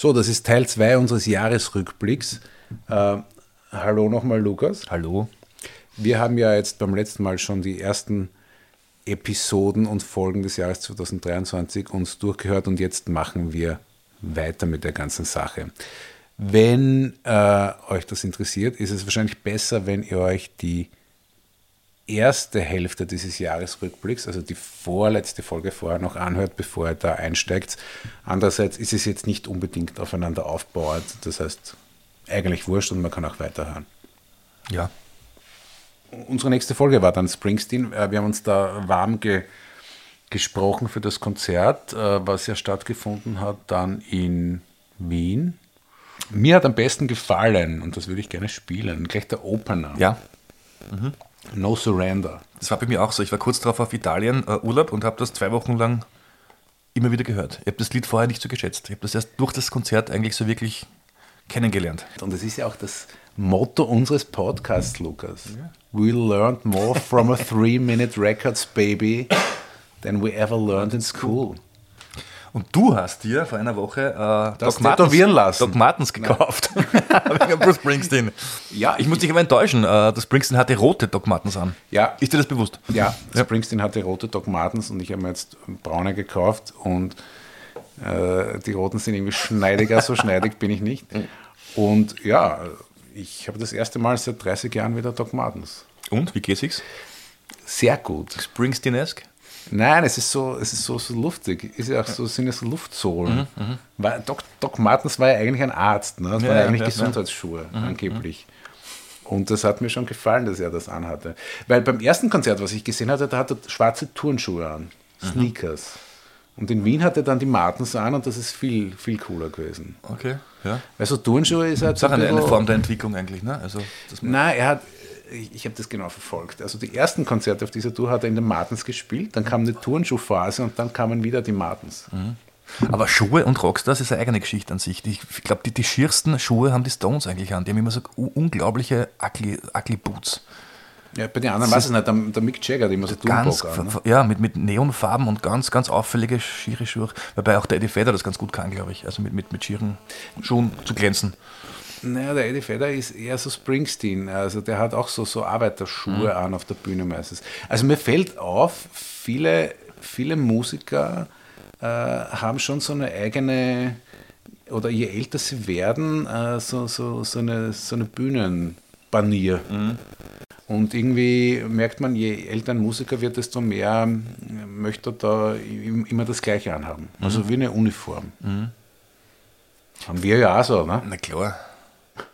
So, das ist Teil 2 unseres Jahresrückblicks. Äh, hallo nochmal, Lukas. Hallo. Wir haben ja jetzt beim letzten Mal schon die ersten Episoden und Folgen des Jahres 2023 uns durchgehört und jetzt machen wir weiter mit der ganzen Sache. Wenn äh, euch das interessiert, ist es wahrscheinlich besser, wenn ihr euch die erste Hälfte dieses Jahresrückblicks, also die vorletzte Folge vorher noch anhört, bevor ihr da einsteigt. Andererseits ist es jetzt nicht unbedingt aufeinander aufbauend, das heißt eigentlich wurscht und man kann auch weiterhören. Ja. Unsere nächste Folge war dann Springsteen. Äh, wir haben uns da warm ge gesprochen für das Konzert, äh, was ja stattgefunden hat dann in Wien. Mir hat am besten gefallen, und das würde ich gerne spielen, gleich der Opener. Ja. Mhm. No Surrender. Das war bei mir auch so. Ich war kurz darauf auf Italien äh, Urlaub und habe das zwei Wochen lang immer wieder gehört. Ich habe das Lied vorher nicht so geschätzt. Ich habe das erst durch das Konzert eigentlich so wirklich kennengelernt. Und das ist ja auch das Motto unseres Podcasts, Lukas. Ja. We learned more from a three-minute records, baby, than we ever learned in school. Und du hast dir vor einer Woche äh, Doc, Martens, lassen. Doc Martens gekauft. Wegen Bruce Springsteen. Ja, ich muss dich aber enttäuschen. Äh, das Springsteen hatte rote Doc Martens an. Ja. Ist dir das bewusst? Ja, ja. Springsteen hatte rote Doc Martens und ich habe mir jetzt braune gekauft und äh, die roten sind irgendwie schneidiger, so schneidig bin ich nicht. Und ja, ich habe das erste Mal seit 30 Jahren wieder Doc Martens. Und, wie geht es Sehr gut. Springsteen-esque? Nein, es ist so, es ist so, so luftig. Ist ja auch so, sind es Luftsohlen. Mhm, mhm, Weil Doc, Doc Martens war ja eigentlich ein Arzt, ne? Das ja, waren ja eigentlich ja, Gesundheitsschuhe, ja. Mhm, angeblich. Und das hat mir schon gefallen, dass er das anhatte. Weil beim ersten Konzert, was ich gesehen hatte, da hat er schwarze Turnschuhe an. Mhm. Sneakers. Und in Wien hat er dann die Martens an und das ist viel, viel cooler gewesen. Okay, ja. Weil so Turnschuhe ist halt. Das ist auch eine, eine Form der Entwicklung eigentlich, ne? Also, Nein, er hat, ich, ich habe das genau verfolgt. Also die ersten Konzerte auf dieser Tour hat er in den Martens gespielt, dann kam eine Turnschuhphase und dann kamen wieder die Martens. Mhm. Aber Schuhe und Rockstars ist eine eigene Geschichte an sich. Ich glaube, die, die schiersten Schuhe haben die Stones eigentlich an. Die haben immer so unglaubliche ugly, ugly Boots. Ja, bei den anderen weiß ich nicht, der, der Mick Jagger, der immer so ganz, an, ne? Ja, mit, mit Neonfarben und ganz, ganz auffällige schiere Schuhe. Wobei auch der Eddie Vedder das ganz gut kann, glaube ich. Also mit, mit, mit schieren Schuhen zu glänzen. Naja, der Eddie Vedder ist eher so Springsteen. Also der hat auch so, so Arbeiterschuhe mhm. an auf der Bühne meistens. Also mir fällt auf, viele, viele Musiker äh, haben schon so eine eigene, oder je älter sie werden, äh, so, so, so eine, so eine Bühnenbanier. Mhm. Und irgendwie merkt man, je älter ein Musiker wird, desto mehr möchte er da immer das Gleiche anhaben. Also mhm. wie eine Uniform. Mhm. Haben wir ja auch so, ne? Na klar.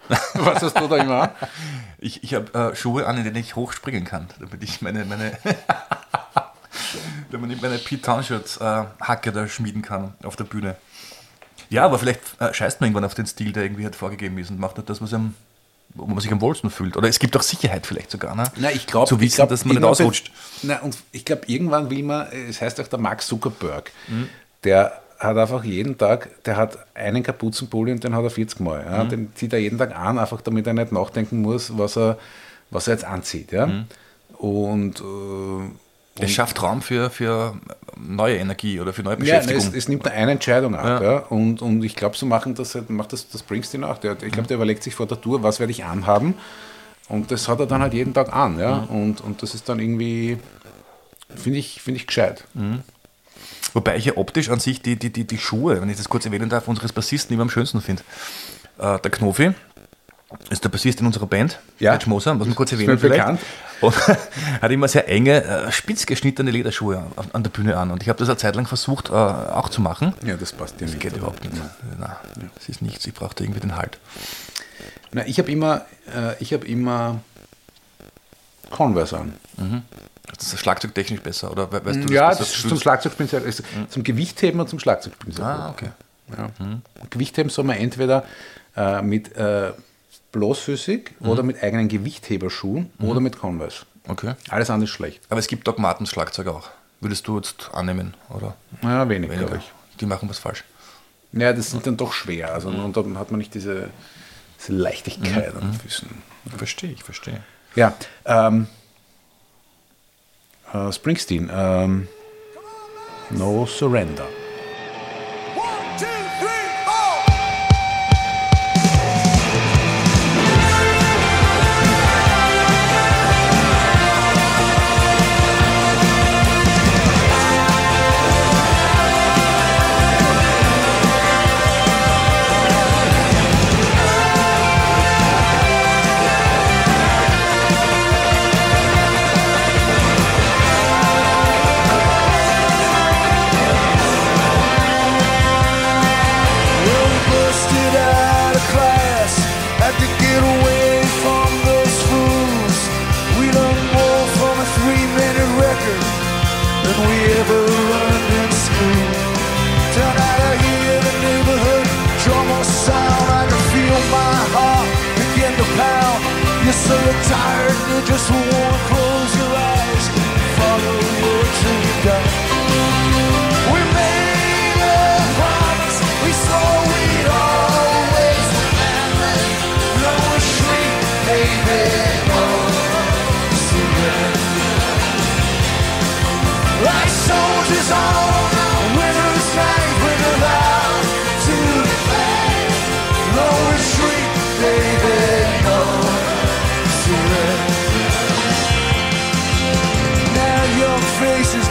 Was hast du da immer? Ich, ich habe äh, Schuhe an, in denen ich hochspringen kann, damit ich meine, meine, damit ich meine Townshirts äh, Hacke da schmieden kann auf der Bühne. Ja, aber vielleicht äh, scheißt man irgendwann auf den Stil, der irgendwie halt vorgegeben ist und macht halt das, was einem, wo man sich am wohlsten fühlt. Oder es gibt auch Sicherheit vielleicht sogar, ne? Na, ich glaube, zu wissen, glaub, dass man nicht ausrutscht. Na, und ich glaube, irgendwann will man, es heißt auch der Mark Zuckerberg, mhm. der hat einfach jeden Tag, der hat einen Kapuzenpulli und den hat er 40 Mal. Ja? Mhm. Den zieht er jeden Tag an, einfach damit er nicht nachdenken muss, was er, was er jetzt anzieht. Ja? Mhm. Und, äh, es schafft Raum für, für neue Energie oder für neue Beschäftigung. Ja, es, es nimmt eine Entscheidung ab. Ja. ja. Und, und ich glaube, so machen das, macht das, das Springsteen auch. Der, ich glaube, der überlegt sich vor der Tour, was werde ich anhaben. Und das hat er dann halt jeden Tag an. Ja? Mhm. Und, und das ist dann irgendwie, finde ich, find ich gescheit. Mhm. Wobei ich ja optisch an sich die, die, die, die Schuhe, wenn ich das kurz erwähnen darf, unseres Bassisten immer am schönsten finde. Äh, der Knofi ist der Bassist in unserer Band, ja. Edge Moser, was man kurz erwähnen vielleicht. Und hat immer sehr enge, äh, spitz geschnittene Lederschuhe an der Bühne an. Und ich habe das eine Zeit lang versucht äh, auch zu machen. Ja, das passt ja nicht. Das geht überhaupt nicht. Nein, das ist nichts. Ich brauchte irgendwie den Halt. Na, ich habe immer, äh, ich habe immer Converse an. Mhm. Das ist schlagzeugtechnisch besser, oder weißt du? Ja, das, das zum Schlagzeugspielen, also mhm. zum Gewichtheben und zum Schlagzeugspielen. Ah, okay. Ja. Mhm. Gewichtheben soll man entweder äh, mit äh, bloßfüßig mhm. oder mit eigenen Gewichtheberschuhen mhm. oder mit Converse. Okay. Alles andere ist schlecht. Aber es gibt Dogmatens Schlagzeug auch. Würdest du jetzt annehmen, oder? Ja, wenig, glaube ich. Die machen was falsch. Ja, das sind dann doch schwer. Also mhm. und dann hat man nicht diese, diese Leichtigkeit an den Füßen. Verstehe ich, verstehe. Ja, ähm, äh, Uh, Springsteen. Ähm, no Surrender. so tired, they just want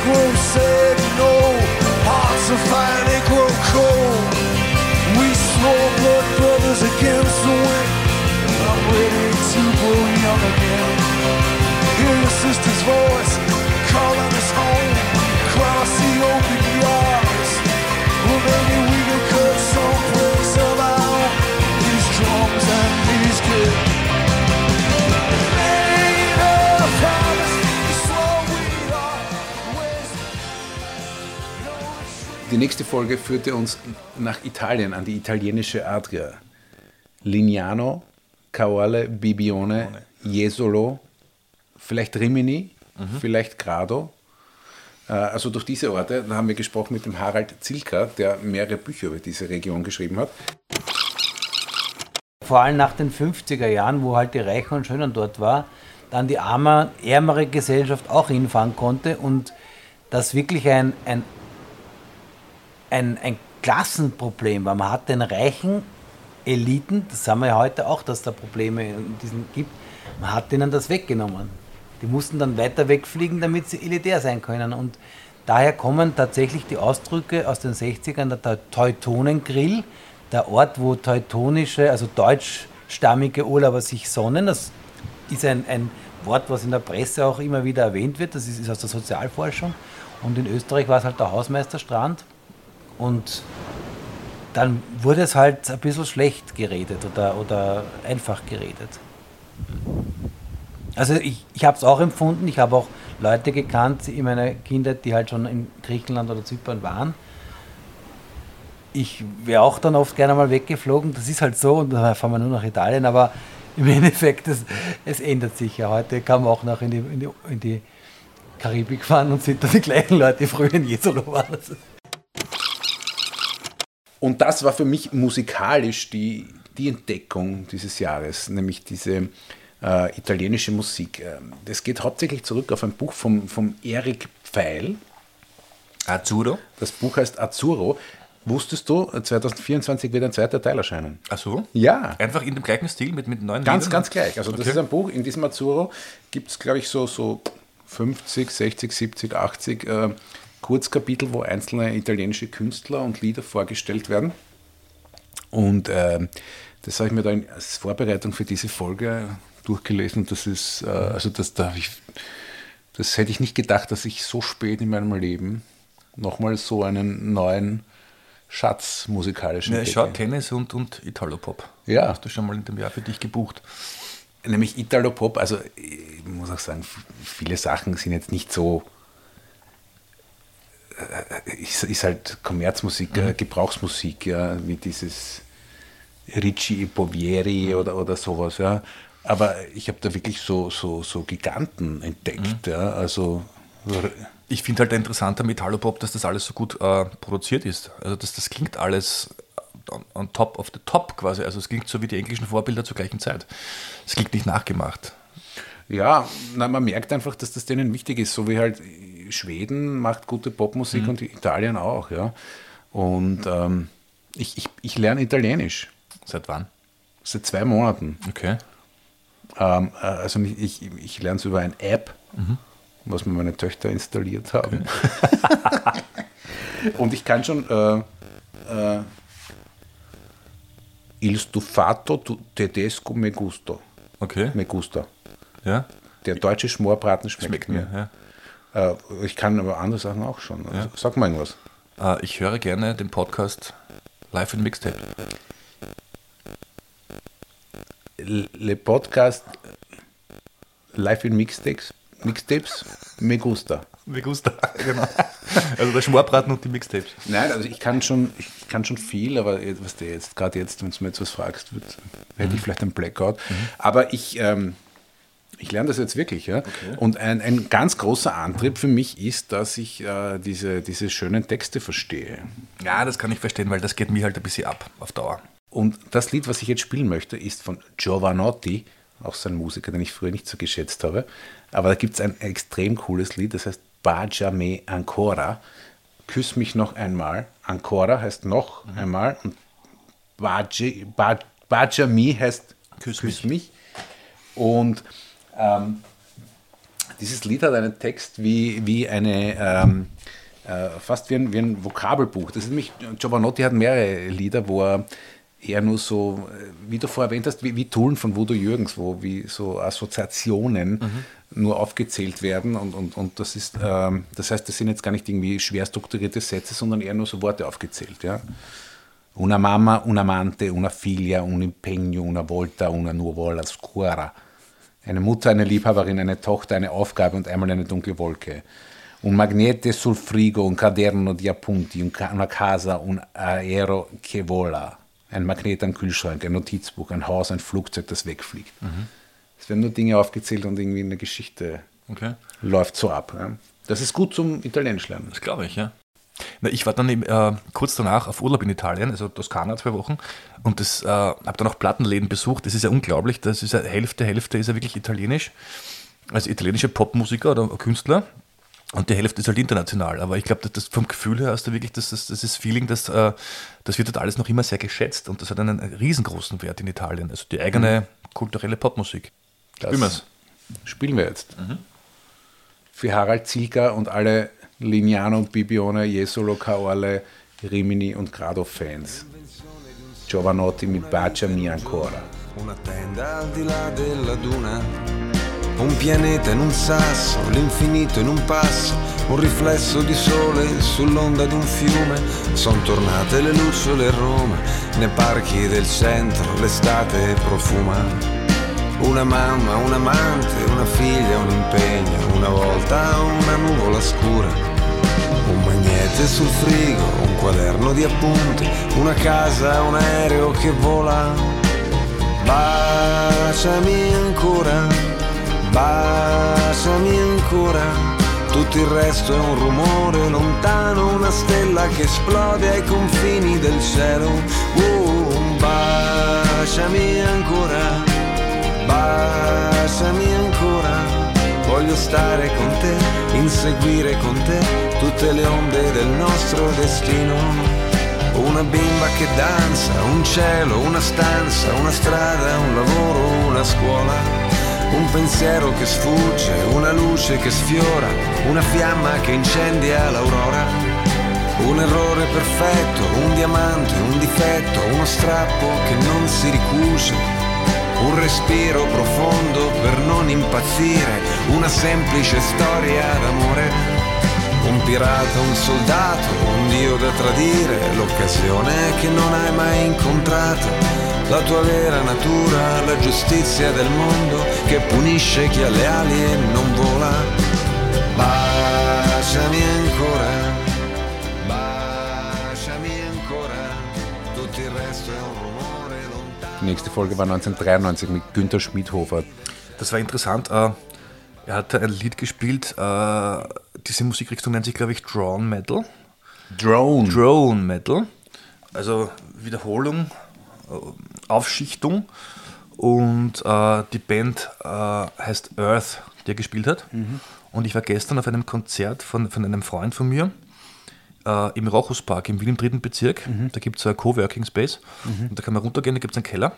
will Die nächste Folge führte uns nach Italien, an die italienische Adria. Lignano, Caorle, Bibione, Jesolo, vielleicht Rimini, vielleicht Grado. Äh, Also durch diese Orte, da haben wir gesprochen mit dem Harald Zilka, der mehrere Bücher über diese Region geschrieben hat. Vor allem nach den 50er Jahren, wo halt die Reichen und Schönen dort war, dann die arme, ärmere Gesellschaft auch hinfahren konnte und das wirklich ein, ein, ein, ein Klassenproblem war. Man hat den reichen Eliten, das haben wir ja heute auch, dass da Probleme in diesen gibt, man hat denen das weggenommen. Die mussten dann weiter wegfliegen, damit sie elitär sein können. Und daher kommen tatsächlich die Ausdrücke aus den 60ern, der Teu- Teutonengrill, der Ort, wo teutonische, also deutschstammige Urlauber sich sonnen. Das ist ein, ein Wort, was in der Presse auch immer wieder erwähnt wird. Das ist, ist aus der Sozialforschung. Und in Österreich war es halt der Hausmeisterstrand. Und dann wurde es halt ein bisschen schlecht geredet oder, oder einfach geredet. Also ich, ich habe es auch empfunden, ich habe auch Leute gekannt in meiner Kindheit, die halt schon in Griechenland oder Zypern waren. Ich wäre auch dann oft gerne mal weggeflogen, das ist halt so und dann fahren wir nur nach Italien, aber im Endeffekt, es, es ändert sich ja. Heute kann man auch noch in die, in die, in die Karibik fahren und sind da die gleichen Leute, die früher in Jesolo waren. Und das war für mich musikalisch die, die Entdeckung dieses Jahres, nämlich diese äh, italienische Musik. Ähm, Das geht hauptsächlich zurück auf ein Buch vom, vom Erik Pfeil. Azzurro. Das Buch heißt Azzurro. Wusstest du, 2024 wird ein zweiter Teil erscheinen? Ach so? Ja. Einfach in dem gleichen Stil mit, mit neuen Ganz, Liedern? ganz gleich. Also das Okay. ist ein Buch, in diesem Azzurro gibt es, glaube ich, so, so 50, 60, 70, 80 äh, Kurzkapitel, wo einzelne italienische Künstler und Lieder vorgestellt werden. Und ähm, das habe ich mir da in, als Vorbereitung für diese Folge durchgelesen. Und das ist, äh, also das, da ich, das hätte ich nicht gedacht, dass ich so spät in meinem Leben nochmal so einen neuen Schatz musikalisch Ja, schau, Tennis und, und Italopop. Ja. Hast du schon mal in dem Jahr für dich gebucht? Nämlich Italo-Pop, also ich muss auch sagen, viele Sachen sind jetzt nicht so, äh, ist, ist halt Kommerzmusik, äh, Gebrauchsmusik, ja, wie dieses Ricci Povieri oder, oder sowas, ja. Aber ich habe da wirklich so, so, so Giganten entdeckt, ja, also Ich finde halt interessant am Italopop, dass das alles so gut äh, produziert ist. Also dass das klingt alles on, on top of the top quasi. Also es klingt so wie die englischen Vorbilder zur gleichen Zeit. Es klingt nicht nachgemacht. Ja, na, man merkt einfach, dass das denen wichtig ist, so wie halt Schweden macht gute Popmusik und Italien auch, ja. Und ähm, ich, ich, ich lerne Italienisch Seit wann? seit zwei Monaten. Okay. Ähm, äh, also nicht- ich, ich lerne es über eine App, was mir meine Töchter installiert haben. Und ich kann schon äh, äh, Il stufato tu- tedesco me gusto. Okay. Me gusta. Ja. Der deutsche Schmorbraten schmeckt, Schmeckt mir. mir. Ja. Äh, ich kann aber andere Sachen auch schon. Also, Sag mal irgendwas. Äh, ich höre gerne den Podcast Live in Mixtape. Le Podcast Live in Mixtapes, Mixtapes me gusta. Me gusta. genau. Also der Schmorbraten und die Mixtapes. Nein, also ich kann schon, ich kann schon viel, aber was du jetzt, gerade jetzt, wenn du mir jetzt was fragst, wird, hätte ich vielleicht einen Blackout. Aber ich, ähm, ich lerne das jetzt wirklich, ja. Und ein, ein ganz großer Antrieb für mich ist, dass ich äh, diese, diese schönen Texte verstehe. Ja, das kann ich verstehen, weil das geht mir halt ein bisschen ab auf Dauer. Und das Lied, was ich jetzt spielen möchte, ist von Giovanotti, auch so ein Musiker, den ich früher nicht so geschätzt habe. Aber da gibt es ein extrem cooles Lied, das heißt Baciami Ancora. Küss mich noch einmal. Ancora heißt noch einmal und Baci, Ba- Baciami heißt Küss, mich. Und ähm, dieses Lied hat einen Text wie, wie eine, ähm, äh, fast wie ein, wie ein Vokabelbuch. Das ist nämlich, Giovanotti hat mehrere Lieder, wo er eher nur so, äh, wie du vorher erwähnt hast, wie, wie Tullen von Voodoo Jürgens, wo wie so Assoziationen nur aufgezählt werden und, und, und das ist, ähm, das heißt, das sind jetzt gar nicht irgendwie schwer strukturierte Sätze, sondern eher nur so Worte aufgezählt, ja. Una mamma, un amante, una figlia, un impegno, una volta, una nuvola scura. Eine Mutter, eine Liebhaberin, eine Tochter, eine Aufgabe und einmal eine dunkle Wolke. Un magnete sul frigo, un caderno di appunti, un ca- una casa, un aereo che vola. Ein Magnet am Kühlschrank, ein Notizbuch, ein Haus, ein Flugzeug, das wegfliegt. Es werden nur Dinge aufgezählt und irgendwie eine Geschichte Okay. läuft so ab. Ja. Das ist gut zum Italienisch lernen. Das glaube ich, ja. Na, ich war dann eben, äh, kurz danach auf Urlaub in Italien, also Toskana zwei Wochen, und das äh, habe dann auch Plattenläden besucht. Das ist ja unglaublich. Das ist ja Hälfte, Hälfte ist ja wirklich italienisch. Also italienische Popmusiker oder Künstler. Und die Hälfte ist halt international. Aber ich glaube, das vom Gefühl her hast du wirklich das, das, das ist Feeling, dass äh, das wird halt alles noch immer sehr geschätzt und das hat einen riesengroßen Wert in Italien. Also die eigene kulturelle Popmusik. Das Spielen wir's. Spielen wir jetzt. Für Harald Zielka und alle Lignano, Bibione, Jesolo, Caorle, Rimini und Grado-Fans. Giovanotti mit Baciami ancora. Una tenda al di là della duna, un pianeta in un sasso, l'infinito in un passo, un riflesso di sole sull'onda di un fiume. Sono tornate le lucciole a Roma, nei parchi del centro l'estate profuma. Una mamma, un amante, una figlia, un impegno, una volta una nuvola scura. Un magnete sul frigo, un quaderno di appunti, una casa, un aereo che vola. Baciami ancora, baciami ancora. Tutto il resto è un rumore lontano, una stella che esplode ai confini del cielo. Uh, baciami ancora, baciami ancora. Voglio stare con te, inseguire con te tutte le onde del nostro destino. Una bimba che danza, un cielo, una stanza, una strada, un lavoro, una scuola. Un pensiero che sfugge, una luce che sfiora, una fiamma che incendia l'aurora. Un errore perfetto, un diamante, un difetto, uno strappo che non si ricuce. Un respiro profondo per non impazzire, una semplice storia d'amore. Un pirata, un soldato, un dio da tradire, l'occasione che non hai mai incontrato, la tua vera natura, la giustizia del mondo che punisce chi ha le ali e non vola. Baciami ancora, Die nächste Folge war 1993 mit Günter Schmidhofer. Das war interessant. Äh, er hat ein Lied gespielt. Äh, diese Musikrichtung nennt sich, glaube ich, Drawn Metal. Drone. Drone Metal. Also Wiederholung, äh, Aufschichtung. Und die Band heißt Earth, die er gespielt hat. Und ich war gestern auf einem Konzert von, von einem Freund von mir äh, im Rochuspark im Wien im dritten Bezirk. Da gibt es so ein Coworking Space. Und da kann man runtergehen, da gibt es einen Keller.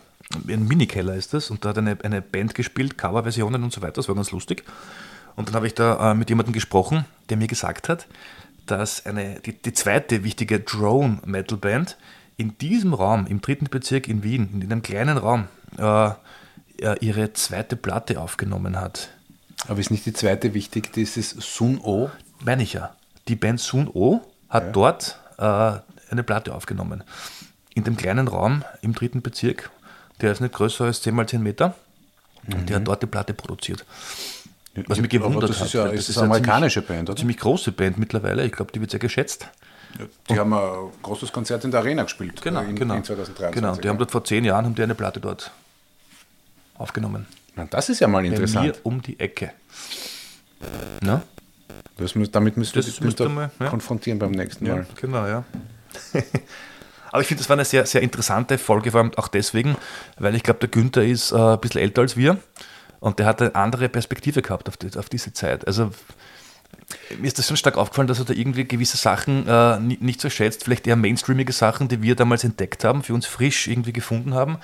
Ein Mini-Keller ist das. Und da hat eine, eine Band gespielt, Coverversionen und so weiter. Das war ganz lustig. Und dann habe ich da äh, mit jemandem gesprochen, der mir gesagt hat, dass eine, die, die zweite wichtige Drone-Metal-Band in diesem Raum, im dritten Bezirk in Wien, in einem kleinen Raum, äh, äh, ihre zweite Platte aufgenommen hat. Aber ist nicht die zweite wichtig, dieses Sun O? Meine ich ja. Die Band Sun O hat dort äh, eine Platte aufgenommen. In dem kleinen Raum im dritten Bezirk, der ist nicht größer als 10 mal 10 Meter. Und der hat dort die Platte produziert. Was mich gewundert das hat. ist ja weil ist das eine amerikanische ziemlich, Band, oder? ziemlich große Band mittlerweile. Ich glaube, die wird sehr geschätzt. Die haben ein großes Konzert in der Arena gespielt. Genau, äh, in, genau. in 2023. Genau, die haben dort vor zehn Jahren haben die eine Platte dort aufgenommen. Na, das ist ja mal Bei interessant. mir um die Ecke. Na? Das, damit müsst ihr Das das müsst mal, ja. konfrontieren beim nächsten Ja, Mal. genau, ja. Aber ich finde, das war eine sehr, sehr interessante Folge, vor allem auch deswegen, weil ich glaube, der Günther ist äh, ein bisschen älter als wir und der hat eine andere Perspektive gehabt auf, die, auf diese Zeit. Also mir ist das schon stark aufgefallen, dass er da irgendwie gewisse Sachen äh, ni- nicht so schätzt, vielleicht eher mainstreamige Sachen, die wir damals entdeckt haben, für uns frisch irgendwie gefunden haben,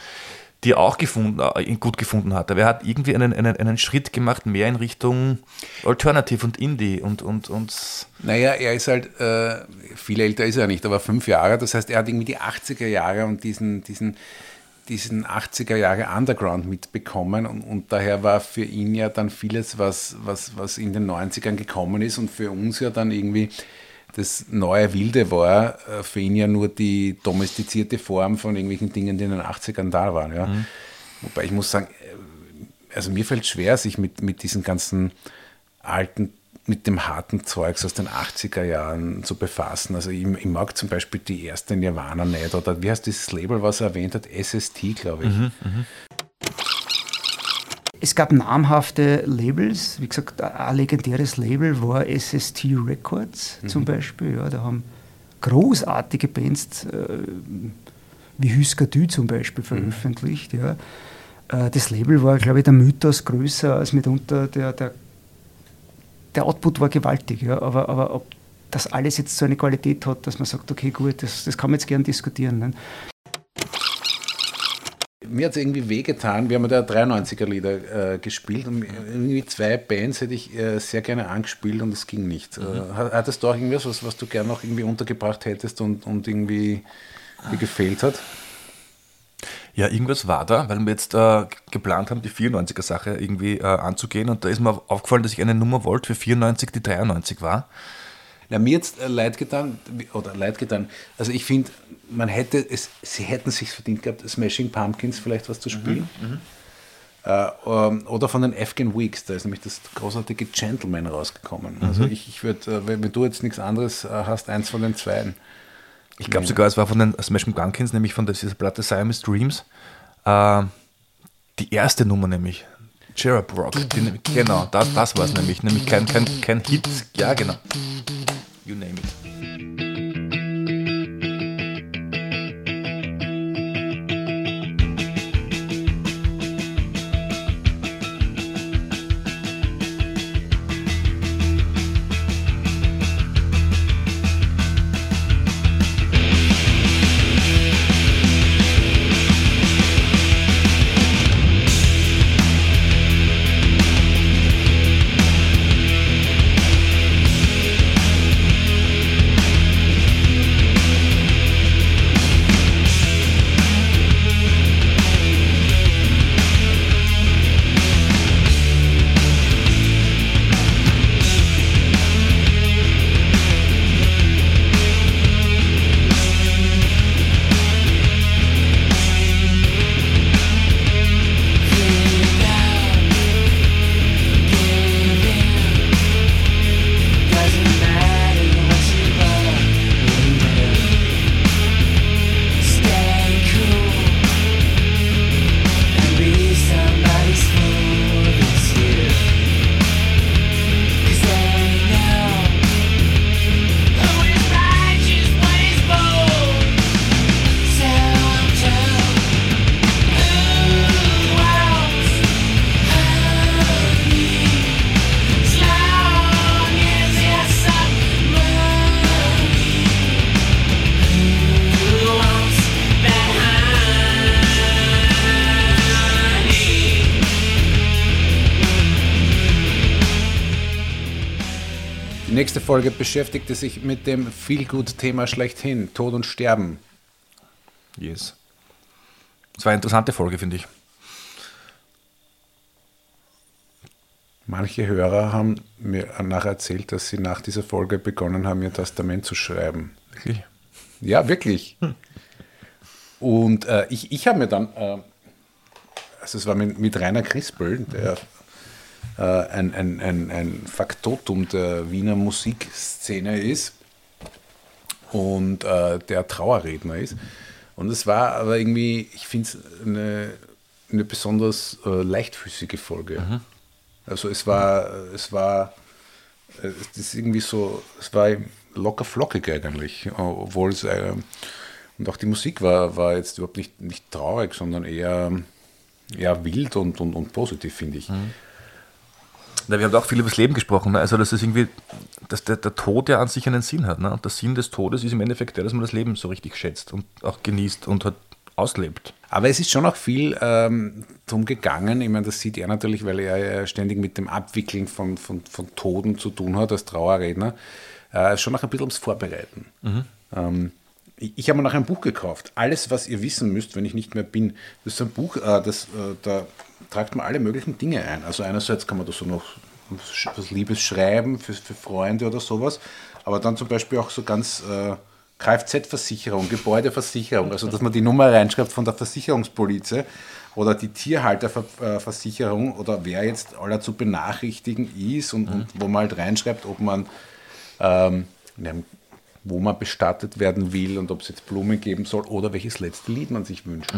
die er auch gefunden, äh, gut gefunden hat. Aber er hat irgendwie einen, einen, einen Schritt gemacht, mehr in Richtung Alternative und Indie und, und, und Naja, er ist halt, äh, viel älter ist er nicht, aber fünf Jahre. Das heißt, er hat irgendwie die 80er Jahre und diesen, diesen, diesen 80er Jahre Underground mitbekommen und, und daher war für ihn ja dann vieles, was, was, was in den 90ern gekommen ist und für uns ja dann irgendwie das neue Wilde war, äh, für ihn ja nur die domestizierte Form von irgendwelchen Dingen, die in den 80ern da waren. Ja. Wobei ich muss sagen, äh, also mir fällt schwer, sich mit, mit diesen ganzen alten, mit dem harten Zeugs aus den 80er Jahren zu befassen. Also ich, ich mag zum Beispiel die erste Nirvana nicht. Oder wie heißt dieses Label, was er erwähnt hat? SST, glaube ich. Es gab namhafte Labels, wie gesagt, ein legendäres Label war SST Records zum Beispiel. Ja, da haben großartige Bands äh, wie Husker Du zum Beispiel veröffentlicht. Ja. Äh, das Label war, glaube ich, der Mythos größer als mitunter der, der, der Output war gewaltig. Ja. Aber, aber ob das alles jetzt so eine Qualität hat, dass man sagt, okay, gut, das, das kann man jetzt gern diskutieren. Ne? Mir hat es irgendwie wehgetan. Wir haben ja da 93er-Lieder äh, gespielt und irgendwie zwei Bands hätte ich äh, sehr gerne angespielt und es ging nicht. Äh, hat- hattest du auch irgendwas, was, was du gerne noch irgendwie untergebracht hättest und, und irgendwie dir gefehlt hat? Ja, irgendwas war da, weil wir jetzt äh, geplant haben, die 94er-Sache irgendwie äh, anzugehen. Und da ist mir aufgefallen, dass ich eine Nummer wollte für 94, die 93 war. Na, mir jetzt äh, leid getan, oder leid getan. Also ich finde, man hätte es, sie hätten sich verdient gehabt, Smashing Pumpkins vielleicht was zu spielen. Äh, ähm, oder von den Afghan Weeks, da ist nämlich das großartige Gentleman rausgekommen. Also ich, ich würde, äh, wenn, du jetzt nichts anderes äh, hast, eins von den zweien. Ich glaube sogar, es war von den Smashing Pumpkins, nämlich von dieser Platte Siamese Dreams. Äh, die erste Nummer nämlich. Cherub Rock. Die, genau, das, das war es nämlich. Nämlich kein, kein, kein Hit. Ja, genau. You name it. Folge beschäftigte sich mit dem Feelgood-Thema schlechthin, Tod und Sterben. Yes. Das war eine interessante Folge, finde ich. Manche Hörer haben mir nachher erzählt, dass sie nach dieser Folge begonnen haben, ihr Testament zu schreiben. Wirklich? Ja, wirklich. Und äh, ich, ich habe mir dann, äh, also es war mit, mit Rainer Crispel, der ein, ein, ein, ein Faktotum der Wiener Musikszene ist und äh, der Trauerredner ist. Und es war aber irgendwie, ich finde es eine, eine besonders äh, leichtfüßige Folge. Also es war, es war, äh, es ist irgendwie so, es war locker flockig eigentlich, obwohl es, äh, und auch die Musik war, war jetzt überhaupt nicht, nicht traurig, sondern eher, eher wild und, und, und positiv, finde ich. Na, wir haben auch viel über das Leben gesprochen. Ne? Also, dass es irgendwie, dass der, der Tod ja an sich einen Sinn hat. Ne? Und der Sinn des Todes ist im Endeffekt der, dass man das Leben so richtig schätzt und auch genießt und halt auslebt. Aber es ist schon auch viel ähm, drum gegangen. Ich meine, das sieht er natürlich, weil er ständig mit dem Abwickeln von, von, von Toten zu tun hat als Trauerredner. Äh, schon auch ein bisschen ums Vorbereiten. Ähm, ich habe mir noch ein Buch gekauft. Alles, was ihr wissen müsst, wenn ich nicht mehr bin. Das ist ein Buch, äh, das, äh, da tragt man alle möglichen Dinge ein. Also einerseits kann man da so noch was Liebes schreiben für, für Freunde oder sowas, aber dann zum Beispiel auch so ganz äh, Kfz-Versicherung, Gebäudeversicherung, also dass man die Nummer reinschreibt von der Versicherungspolizei oder die Tierhalterversicherung oder wer jetzt aller zu benachrichtigen ist und, und wo man halt reinschreibt, ob man ähm, wo man bestattet werden will und ob es jetzt Blumen geben soll oder welches letzte Lied man sich wünscht.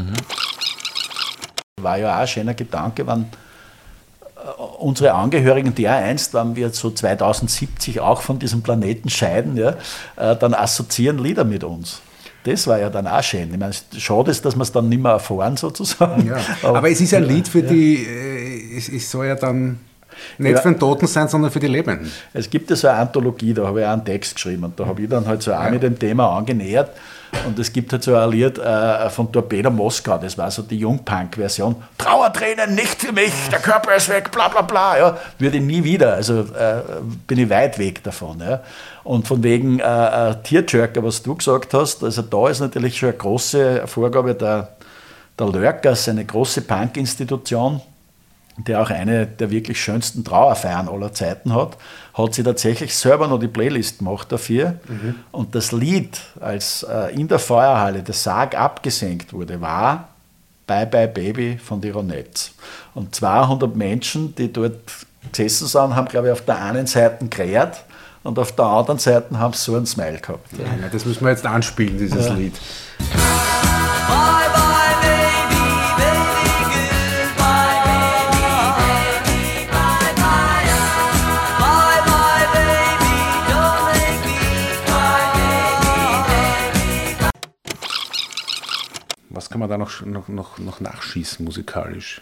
War ja auch ein schöner Gedanke, wenn äh, unsere Angehörigen, die einst, wenn wir so 2070 auch von diesem Planeten scheiden, ja, äh, dann assoziieren Lieder mit uns. Das war ja dann auch schön. Ich meine, schade ist, dass wir es dann nicht mehr erfahren, sozusagen. Ja. Aber, es ist ein Lied für die, äh, es, es soll ja dann nicht für den Toten sein, sondern für die Lebenden. Es gibt ja so eine Anthologie, da habe ich auch einen Text geschrieben und da habe ich dann halt so auch mit dem Thema angenähert. Und es gibt halt so ein Lied äh, von Torpedo Moskau, das war so die Jungpunk-Version. Trauertränen nicht für mich, der Körper ist weg, bla bla bla. Ja, würde ich nie wieder, also äh, bin ich weit weg davon. Ja. Und von wegen äh, äh, Tierjerker, was du gesagt hast, also da ist natürlich schon eine große Vorgabe der, der Lurkers, eine große Punk-Institution, der auch eine der wirklich schönsten Trauerfeiern aller Zeiten hat, hat sie tatsächlich selber noch die Playlist gemacht dafür. Und das Lied, als äh, in der Feuerhalle der Sarg abgesenkt wurde, war Bye Bye Baby von die Ronettes. Und 200 Menschen, die dort gesessen sind, haben, glaube ich, auf der einen Seite gerät und auf der anderen Seite haben sie so einen Smile gehabt. Ja, das müssen wir jetzt anspielen, dieses Lied. Was kann man da noch, noch, noch, noch nachschießen musikalisch?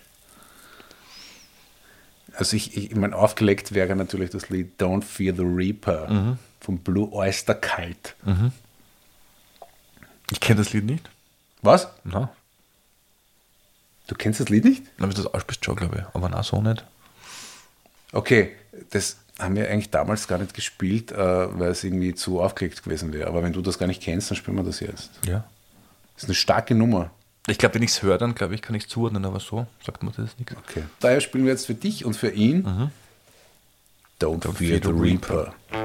Also ich, ich, ich meine, aufgelegt wäre natürlich das Lied Don't Fear the Reaper von Blue Oyster Cult. Ich kenne das Lied nicht. Was? Na, Du kennst das Lied nicht? dann ist das ausspielst schon, glaube ich. Aber na, so nicht. Okay, das haben wir eigentlich damals gar nicht gespielt, äh, weil es irgendwie zu aufgelegt gewesen wäre. Aber wenn du das gar nicht kennst, dann spielen wir das jetzt. Ja. Das ist eine starke Nummer. Ich glaube, wenn ich es höre, dann glaube ich, kann ich es zuordnen, aber so sagt man das nichts. Okay. Daher spielen wir jetzt für dich und für ihn Don't, Fear the Reaper. All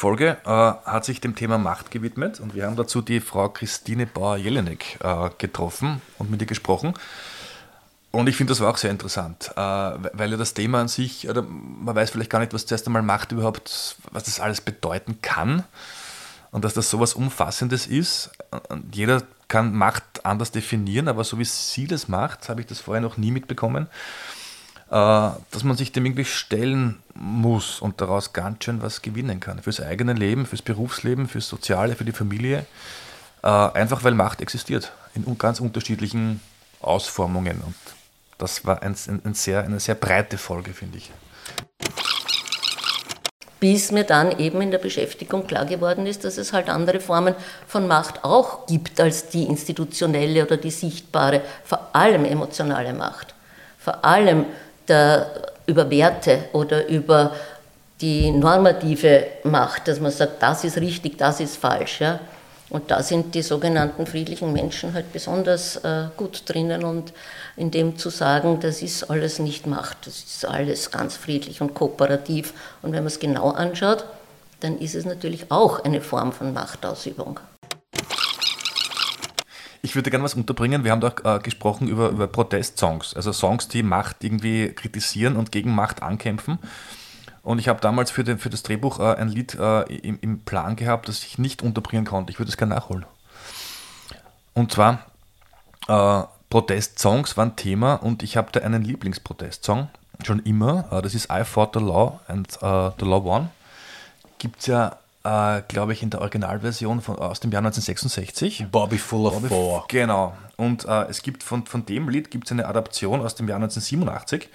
Folge äh, hat sich dem Thema Macht gewidmet und wir haben dazu die Frau Christine Bauer-Jelinek äh, getroffen und mit ihr gesprochen. Und ich finde, das war auch sehr interessant, äh, weil ja das Thema an sich, oder man weiß vielleicht gar nicht, was zuerst einmal Macht überhaupt, was das alles bedeuten kann und dass das sowas Umfassendes ist. Und jeder kann Macht anders definieren, aber so wie sie das macht, habe ich das vorher noch nie mitbekommen, dass man sich dem irgendwie stellen muss und daraus ganz schön was gewinnen kann. Fürs eigene Leben, fürs Berufsleben, fürs Soziale, für die Familie. Äh, einfach weil Macht existiert in ganz unterschiedlichen Ausformungen. Und das war ein, ein sehr, eine sehr breite Folge, finde ich. Bis mir dann eben in der Beschäftigung klar geworden ist, dass es halt andere Formen von Macht auch gibt als die institutionelle oder die sichtbare, vor allem emotionale Macht. Vor allem der, über Werte oder über die normative Macht, dass man sagt, das ist richtig, das ist falsch. Ja? Und da sind die sogenannten friedlichen Menschen halt besonders äh, gut drinnen und in dem zu sagen, das ist alles nicht Macht, das ist alles ganz friedlich und kooperativ. Und wenn man es genau anschaut, dann ist es natürlich auch eine Form von Machtausübung. Ich würde gerne was unterbringen. Wir haben doch äh, gesprochen über, über Protestsongs, also Songs, die Macht irgendwie kritisieren und gegen Macht ankämpfen. Und ich habe damals für, den, für das Drehbuch äh, ein Lied äh, im, im, Plan gehabt, das ich nicht unterbringen konnte. Ich würde es gerne nachholen. Und zwar äh, Protestsongs waren Thema und ich habe da einen Lieblingsprotestsong, schon immer. Äh, das ist I Fought the Law and uh, the Law Won. Gibt es ja, äh, glaube ich, in der Originalversion von, aus dem Jahr 1966. Bobby Full of Bobby Four. Genau. Und äh, es gibt von, von dem Lied gibt eine Adaption aus dem Jahr 1987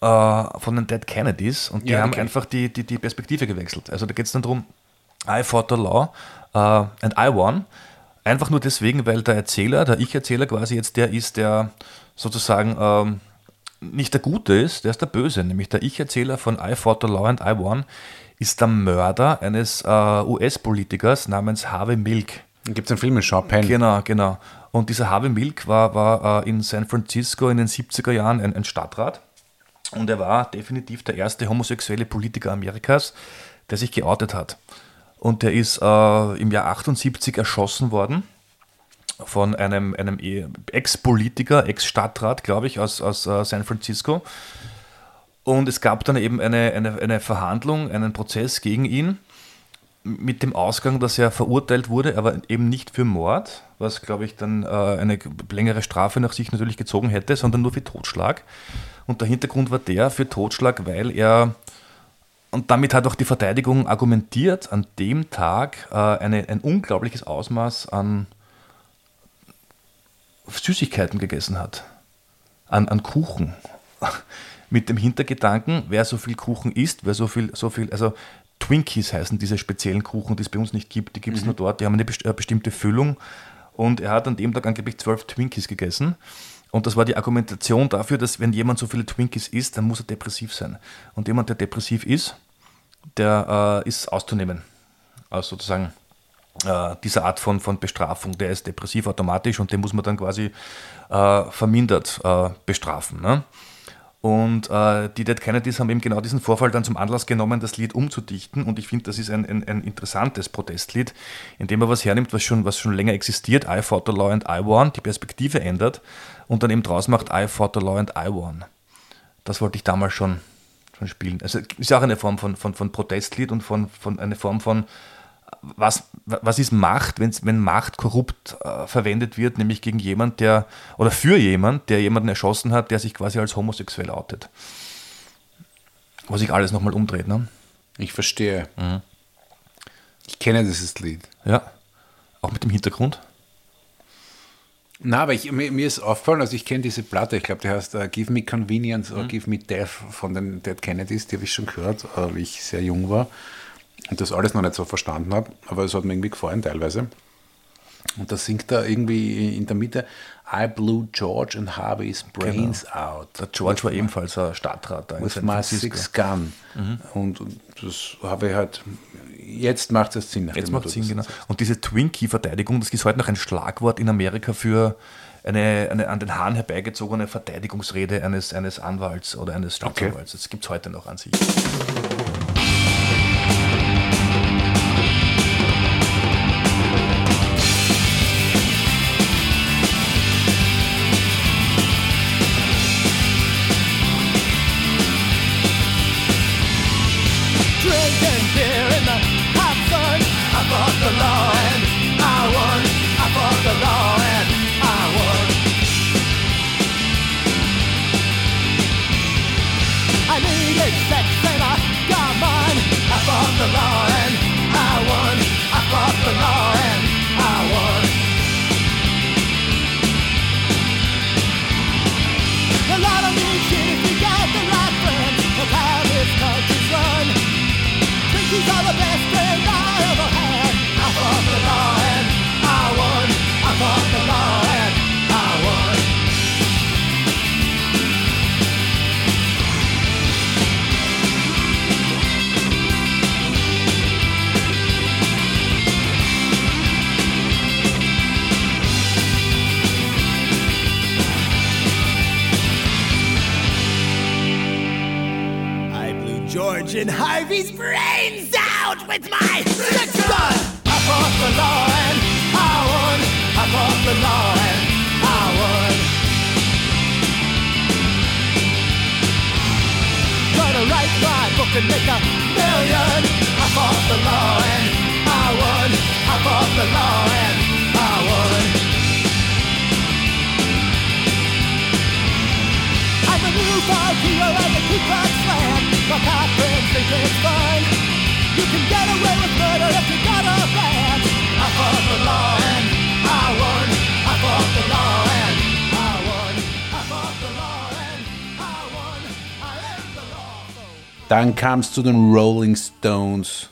äh, von den Dead Kennedys und die ja, haben okay. einfach die, die, die Perspektive gewechselt. Also da geht es dann darum, I fought the law uh, and I won. Einfach nur deswegen, weil der Erzähler, der Ich-Erzähler quasi jetzt der ist, der sozusagen ähm, nicht der Gute ist, der ist der Böse. Nämlich der Ich-Erzähler von I fought the law and I won ist der Mörder eines äh, US-Politikers namens Harvey Milk. Gibt es einen Film mit Sean Penn? Genau, genau. Und dieser Harvey Milk war, war äh, in San Francisco in den 70er Jahren ein, ein Stadtrat und er war definitiv der erste homosexuelle Politiker Amerikas, der sich geoutet hat. Und der ist äh, im Jahr 78 erschossen worden von einem, einem e, Ex-Politiker, Ex-Stadtrat, glaube ich, aus, aus uh, San Francisco. Und es gab dann eben eine, eine, eine Verhandlung, einen Prozess gegen ihn mit dem Ausgang, dass er verurteilt wurde, aber eben nicht für Mord, was, glaube ich, dann äh, eine längere Strafe nach sich natürlich gezogen hätte, sondern nur für Totschlag. Und der Hintergrund war der für Totschlag, weil er, und damit hat auch die Verteidigung argumentiert, an dem Tag äh, eine, ein unglaubliches Ausmaß an Süßigkeiten gegessen hat. An, an Kuchen. Mit dem Hintergedanken, wer so viel Kuchen isst, wer so viel, so viel, also Twinkies heißen diese speziellen Kuchen, die es bei uns nicht gibt, die gibt es mhm. nur dort, die haben eine äh, bestimmte Füllung. Und er hat an dem Tag angeblich zwölf Twinkies gegessen. Und das war die Argumentation dafür, dass wenn jemand so viele Twinkies isst, dann muss er depressiv sein. Und jemand, der depressiv ist, der äh, ist auszunehmen. Also sozusagen äh, diese Art von, von Bestrafung, der ist depressiv automatisch und den muss man dann quasi äh, vermindert äh, bestrafen. Ne? Und äh, die Dead Kennedys haben eben genau diesen Vorfall dann zum Anlass genommen, das Lied umzudichten. Und ich finde, das ist ein, ein, ein, interessantes Protestlied, in dem man was hernimmt, was schon, was schon länger existiert, I fought the law and I won, die Perspektive ändert und dann eben draus macht, I fought the law and I won. Das wollte ich damals schon, schon spielen. Also ist auch eine Form von, von, von Protestlied und von, von eine Form von was, was ist Macht, wenn's, wenn Macht korrupt äh, verwendet wird, nämlich gegen jemand, der, oder für jemand, der jemanden erschossen hat, der sich quasi als homosexuell outet. Was sich alles nochmal umdreht, ne? Ich verstehe. Mhm. Ich kenne dieses Lied. Ja. Auch mit dem Hintergrund? Na, aber ich, mir, mir, ist aufgefallen, also ich kenne diese Platte, ich glaube, die heißt uh, Give Me Convenience mhm. oder Give Me Death von den Dead Kennedys, die habe ich schon gehört, uh, wie ich sehr jung war und das alles noch nicht so verstanden habe, aber es hat mir irgendwie gefallen teilweise. Und da singt er irgendwie in der Mitte I blew George and Harvey's brains genau. out. Der George war ebenfalls ein Stadtrat. Da with my six gun. Mhm. Und, und, das habe ich halt, jetzt macht es Sinn. Jetzt macht es Sinn, genau. Und diese Twinkie-Verteidigung, das ist heute noch ein Schlagwort in Amerika für eine, eine an den Haaren herbeigezogene Verteidigungsrede eines, eines Anwalts oder eines Staatsanwalts. Okay. Das gibt es heute noch an sich. Off the line, I won. Half off the line, I won. I'm a and the. My. You can get away with murder if you got a plan. I fought the law and I won. I fought the law Dann kam es zu den Rolling Stones.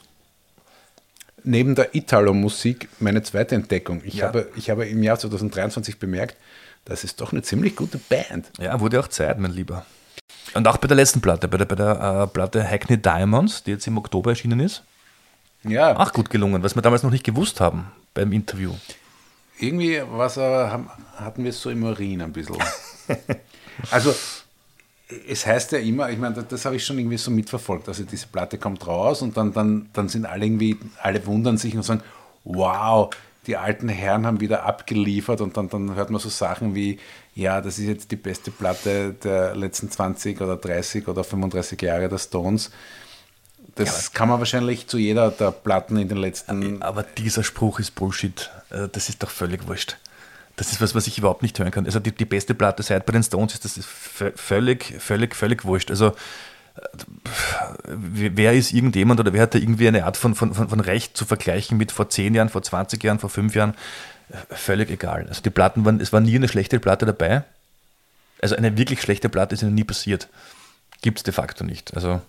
Neben der Italo-Musik meine zweite Entdeckung. Ich, Ja. habe, ich habe im Jahr 2023 bemerkt, das ist doch eine ziemlich gute Band. Ja, wurde auch Zeit, mein Lieber. Und auch bei der letzten Platte, bei der, bei der äh, Platte Hackney Diamonds, die jetzt im Oktober erschienen ist, Ja, auch gut gelungen, was wir damals noch nicht gewusst haben beim Interview. irgendwie was, äh, hatten wir es so im Urin ein bisschen. also, es heißt ja immer, ich meine, das, das habe ich schon irgendwie so mitverfolgt. Also, diese Platte kommt raus und dann, dann, dann sind alle irgendwie, alle wundern sich und sagen: Wow, die alten Herren haben wieder abgeliefert. Und dann, dann hört man so Sachen wie: Ja, das ist jetzt die beste Platte der letzten 20 oder 30 oder 35 Jahre der Stones. Das kann man wahrscheinlich zu jeder der Platten in den letzten. Aber dieser Spruch ist Bullshit. Äh, Das ist doch völlig wurscht. Das ist was, was ich überhaupt nicht hören kann. Also die, die beste Platte seit bei den Stones ist das ist vö- völlig, völlig, völlig wurscht. Also äh, wer ist irgendjemand oder wer hat da irgendwie eine Art von, von, von, von Recht zu vergleichen mit vor 10 Jahren, vor 20 Jahren, vor 5 Jahren? Äh, Völlig egal. Also die Platten waren, es war nie eine schlechte Platte dabei. Also eine wirklich schlechte Platte ist ihnen nie passiert. Gibt es de facto nicht. Also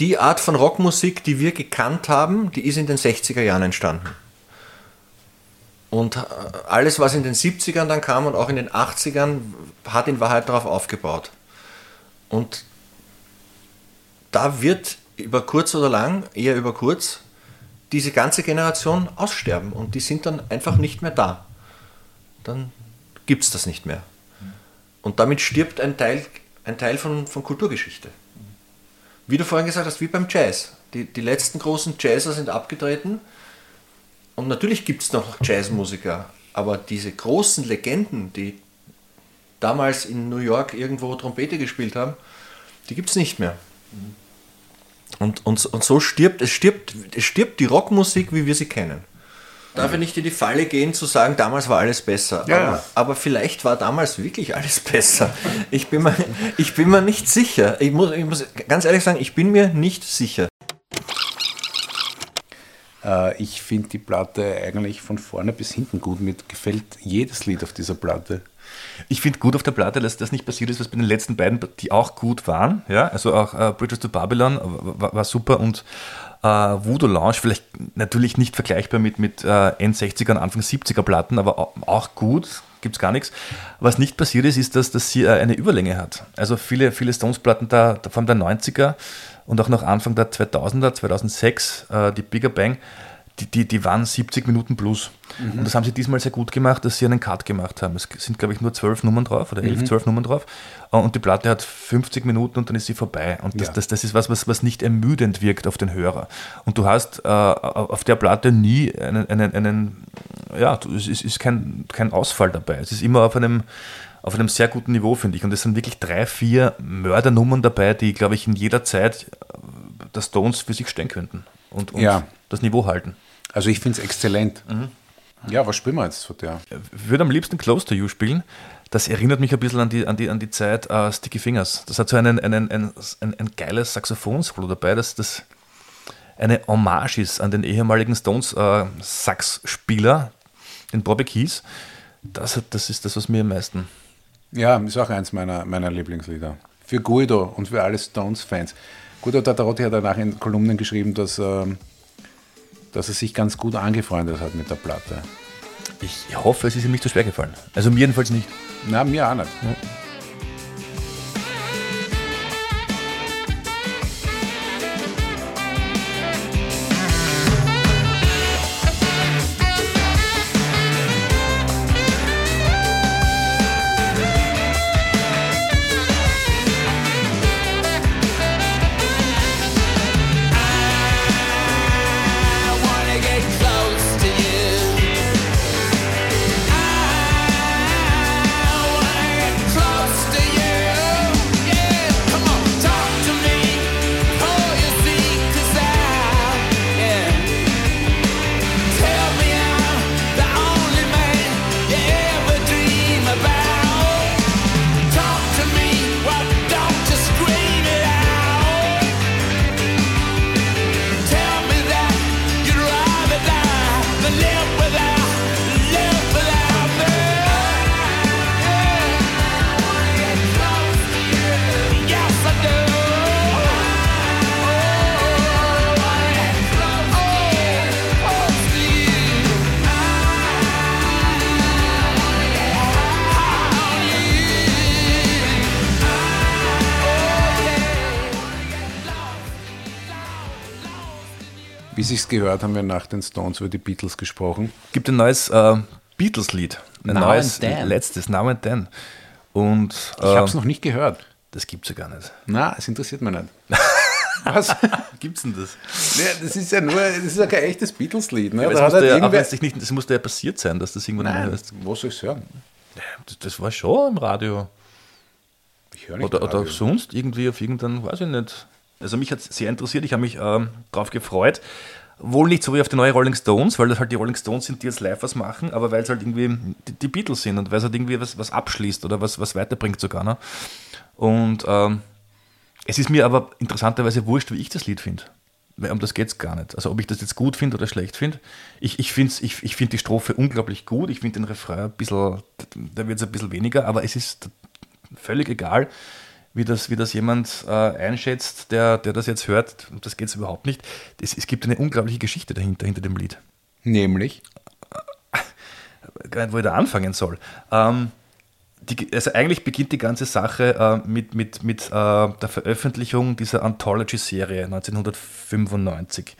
Die Art von Rockmusik, die wir gekannt haben, die ist in den 60er Jahren entstanden. Und äh, alles, was in den 70ern dann kam und auch in den 80ern, hat in Wahrheit darauf aufgebaut. Und da wird über kurz oder lang, eher über kurz, diese ganze Generation aussterben und die sind dann einfach nicht mehr da. Dann gibt es das nicht mehr. Und damit stirbt ein Teil, ein Teil von, von Kulturgeschichte. Wie du vorhin gesagt hast, wie beim Jazz. Die, die letzten großen Jazzer sind abgetreten und natürlich gibt es noch Jazzmusiker, aber diese großen Legenden, die damals in New York irgendwo Trompete gespielt haben, die gibt es nicht mehr. Und, und, und so stirbt es, stirbt, es stirbt die Rockmusik, wie wir sie kennen. Darf ich nicht in die Falle gehen zu sagen, damals war alles besser. Ja, aber, aber vielleicht war damals wirklich alles besser. Ich bin mir, ich bin mir nicht sicher. Ich muss, ich muss ganz ehrlich sagen, ich bin mir nicht sicher. Äh, ich finde die Platte eigentlich von vorne bis hinten gut. Mir gefällt jedes Lied auf dieser Platte. Ich finde gut auf der Platte, dass das nicht passiert ist, was bei den letzten beiden, die auch gut waren. Ja, also auch äh, Bridges to Babylon war, war super und äh, Voodoo Lounge, vielleicht natürlich nicht vergleichbar mit, mit äh, End-60er und Anfang 70er Platten, aber au- auch gut, gibt es gar nichts. Was nicht passiert ist, ist, dass, sie äh, eine Überlänge hat. Also viele, viele Stones-Platten da, da von der 90er und auch noch Anfang der 2000er, 2006, äh, die Bigger Bang, die, die, die waren 70 Minuten plus. Und das haben sie diesmal sehr gut gemacht, dass sie einen Cut gemacht haben. Es sind, glaube ich, nur zwölf Nummern drauf oder elf, zwölf Nummern drauf. Äh, Und die Platte hat 50 Minuten und dann ist sie vorbei. Und das, Ja. das, das ist was, was, was nicht ermüdend wirkt auf den Hörer. Und du hast äh, auf der Platte nie einen, einen, einen ja, du- es ist, ist kein, kein Ausfall dabei. Es ist immer auf einem, auf einem sehr guten Niveau, finde ich. Und es sind wirklich drei, vier Mördernummern dabei, die, glaube ich, in jeder Zeit äh, der Stones für sich stehen könnten und, und Ja. das Niveau halten. Also ich finde es exzellent. Ja, was spielen wir jetzt von der? Ich würde am liebsten Close to You spielen. Das erinnert mich ein bisschen an die, an die, an die Zeit äh, Sticky Fingers. Das hat so einen, einen, ein, ein, ein geiles Saxophon-Solo dabei, dass das eine Hommage ist an den ehemaligen Stones-Sax-Spieler, den Bobby Keys. Das, das ist das, was mir am meisten. Ja, ist auch eins meiner, meiner Lieblingslieder. Für Guido und für alle Stones-Fans. Guido Tatarotti hat danach in Kolumnen geschrieben, dass, ähm, dass er sich ganz gut angefreundet hat mit der Platte. Ich hoffe, es ist ihm nicht zu schwer gefallen. Also mir jedenfalls nicht. Na, mir auch nicht. Wie gehört, haben wir nach den Stones über die Beatles gesprochen. Gibt ein neues äh, Beatles-Lied. Ein Now neues, and Then. letztes, Now and Then. Und Ich habe es äh, noch nicht gehört. das gibt's ja gar nicht. Na, es interessiert mich nicht. Was? Gibt's denn das? Ja, das ist ja nur, das ist ja kein echtes Beatles-Lied. Ne? Aber Da es hat musste, halt ja, irgendwer- es nicht, das musste ja passiert sein, dass das irgendwann Nein, hörst. wo soll ich es hören? Das, das war schon im Radio. Ich höre nicht Oder, oder Radio. sonst irgendwie auf irgendeinen, weiß ich nicht. Also mich hat es sehr interessiert, ich habe mich ähm, darauf gefreut. Wohl nicht so wie auf die neue Rolling Stones, weil das halt die Rolling Stones sind, die jetzt live was machen, aber weil es halt irgendwie die, Beatles sind und weil es halt irgendwie was, was abschließt oder was, was weiterbringt sogar. Ne? Und ähm, es ist mir aber interessanterweise wurscht, wie ich das Lied finde. Weil um das geht es gar nicht. Also ob ich das jetzt gut finde oder schlecht finde. Ich, ich finde ich, ich find die Strophe unglaublich gut. Ich finde den Refrain ein bisschen, da wird es ein bisschen weniger, aber es ist völlig egal, wie das, wie das jemand äh, einschätzt, der, der das jetzt hört. Das geht es überhaupt nicht. Es, es gibt eine unglaubliche Geschichte dahinter, hinter dem Lied. Nämlich? Gar nicht, wo ich da anfangen soll. Ähm, die, also eigentlich beginnt die ganze Sache äh, mit, mit, mit äh, der Veröffentlichung dieser Anthology-Serie 1995.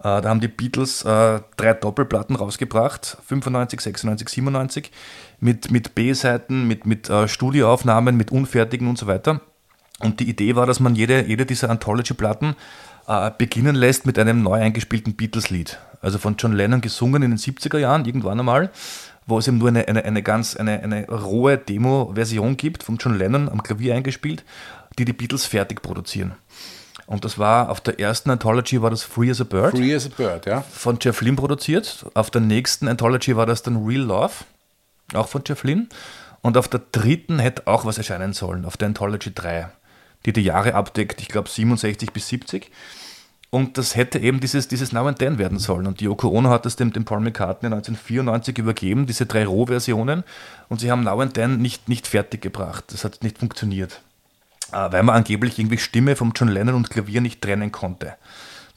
Äh, da haben die Beatles äh, drei Doppelplatten rausgebracht, 95, 96, 97, mit, mit B-Seiten, mit, mit äh, Studioaufnahmen, mit Unfertigen und so weiter. Und die Idee war, dass man jede, jede dieser Anthology-Platten äh, beginnen lässt mit einem neu eingespielten Beatles-Lied. Also von John Lennon gesungen in den 70er Jahren, irgendwann einmal, wo es eben nur eine, eine, eine ganz eine, eine rohe Demo-Version gibt, von John Lennon am Klavier eingespielt, die die Beatles fertig produzieren. Und das war auf der ersten Anthology war das Free as a Bird Free as a Bird, ja. von Jeff Lynne produziert. Auf der nächsten Anthology war das dann Real Love, auch von Jeff Lynne. Und auf der dritten hätte auch was erscheinen sollen, auf der Anthology 3, die die Jahre abdeckt, ich glaube 67 bis 70. Und das hätte eben dieses, dieses Now and Then werden sollen. Und die Yoko Ono hat es dem, dem Paul McCartney 1994 übergeben, diese drei Rohversionen. Und sie haben Now and Then nicht, nicht fertig gebracht. Das hat nicht funktioniert. Äh, weil man angeblich irgendwie Stimme vom John Lennon und Klavier nicht trennen konnte.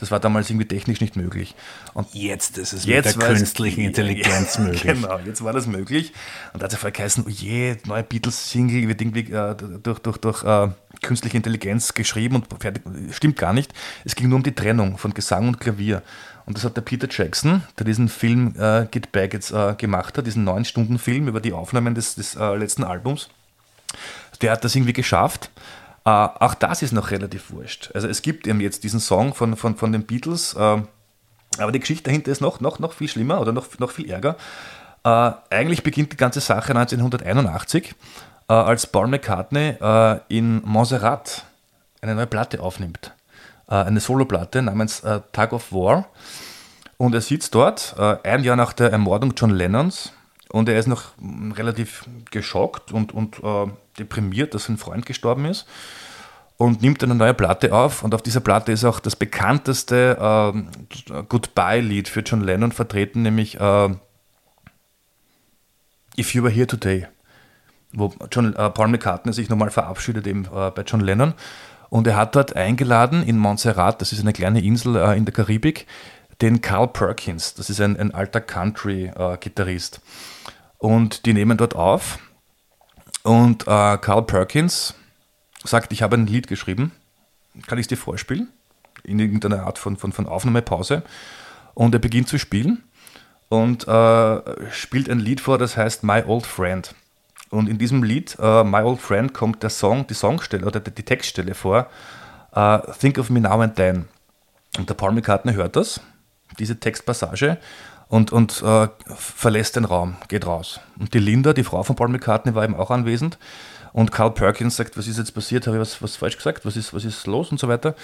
Das war damals irgendwie technisch nicht möglich. Und Jetzt ist es Jetzt mit der es- künstlichen Intelligenz möglich. Genau, jetzt war das möglich. Und da hat es vorher geheißen, oh je, neue Beatles-Single wird irgendwie äh, durch, durch, durch äh, künstliche Intelligenz geschrieben und fertig. Stimmt gar nicht. Es ging nur um die Trennung von Gesang und Klavier. Und das hat der Peter Jackson, der diesen Film äh, Get Back jetzt äh, gemacht hat, diesen neun Stunden Film über die Aufnahmen des, des äh, letzten Albums, der hat das irgendwie geschafft. Äh, auch das ist noch relativ wurscht. Also es gibt eben jetzt diesen Song von, von, von den Beatles, äh, aber die Geschichte dahinter ist noch, noch, noch viel schlimmer oder noch, noch viel ärger. Äh, eigentlich beginnt die ganze Sache 1981, äh, als Paul McCartney äh, in Montserrat eine neue Platte aufnimmt. Äh, eine Soloplatte namens Tug of War. Und er sitzt dort, ein Jahr nach der Ermordung John Lennons. Und er ist noch mm, relativ geschockt und, und äh, deprimiert, dass sein Freund gestorben ist und nimmt eine neue Platte auf. Und auf dieser Platte ist auch das bekannteste ähm, Goodbye-Lied für John Lennon vertreten, nämlich äh, If You Were Here Today, wo John, äh, Paul McCartney sich nochmal verabschiedet eben äh, bei John Lennon. Und er hat dort eingeladen in Montserrat, das ist eine kleine Insel äh, in der Karibik, den Carl Perkins, das ist ein, ein alter Country-Gitarrist. und die nehmen dort auf. Und äh, Carl Perkins sagt, ich habe ein Lied geschrieben, kann ich es dir vorspielen? In irgendeiner Art von, von, von Aufnahmepause. Und er beginnt zu spielen und äh, spielt ein Lied vor, das heißt My Old Friend. Und in diesem Lied, äh, My Old Friend, kommt der Song, die Songstelle oder die Textstelle vor, äh, Think of Me Now and Then. Und der Paul McCartney hört das, diese Textpassage, und, und äh, verlässt den Raum, geht raus. Und die Linda, die Frau von Paul McCartney, war eben auch anwesend. Und Carl Perkins sagt, was ist jetzt passiert? Habe ich was, was falsch gesagt? Was ist, was ist los? Und so weiter.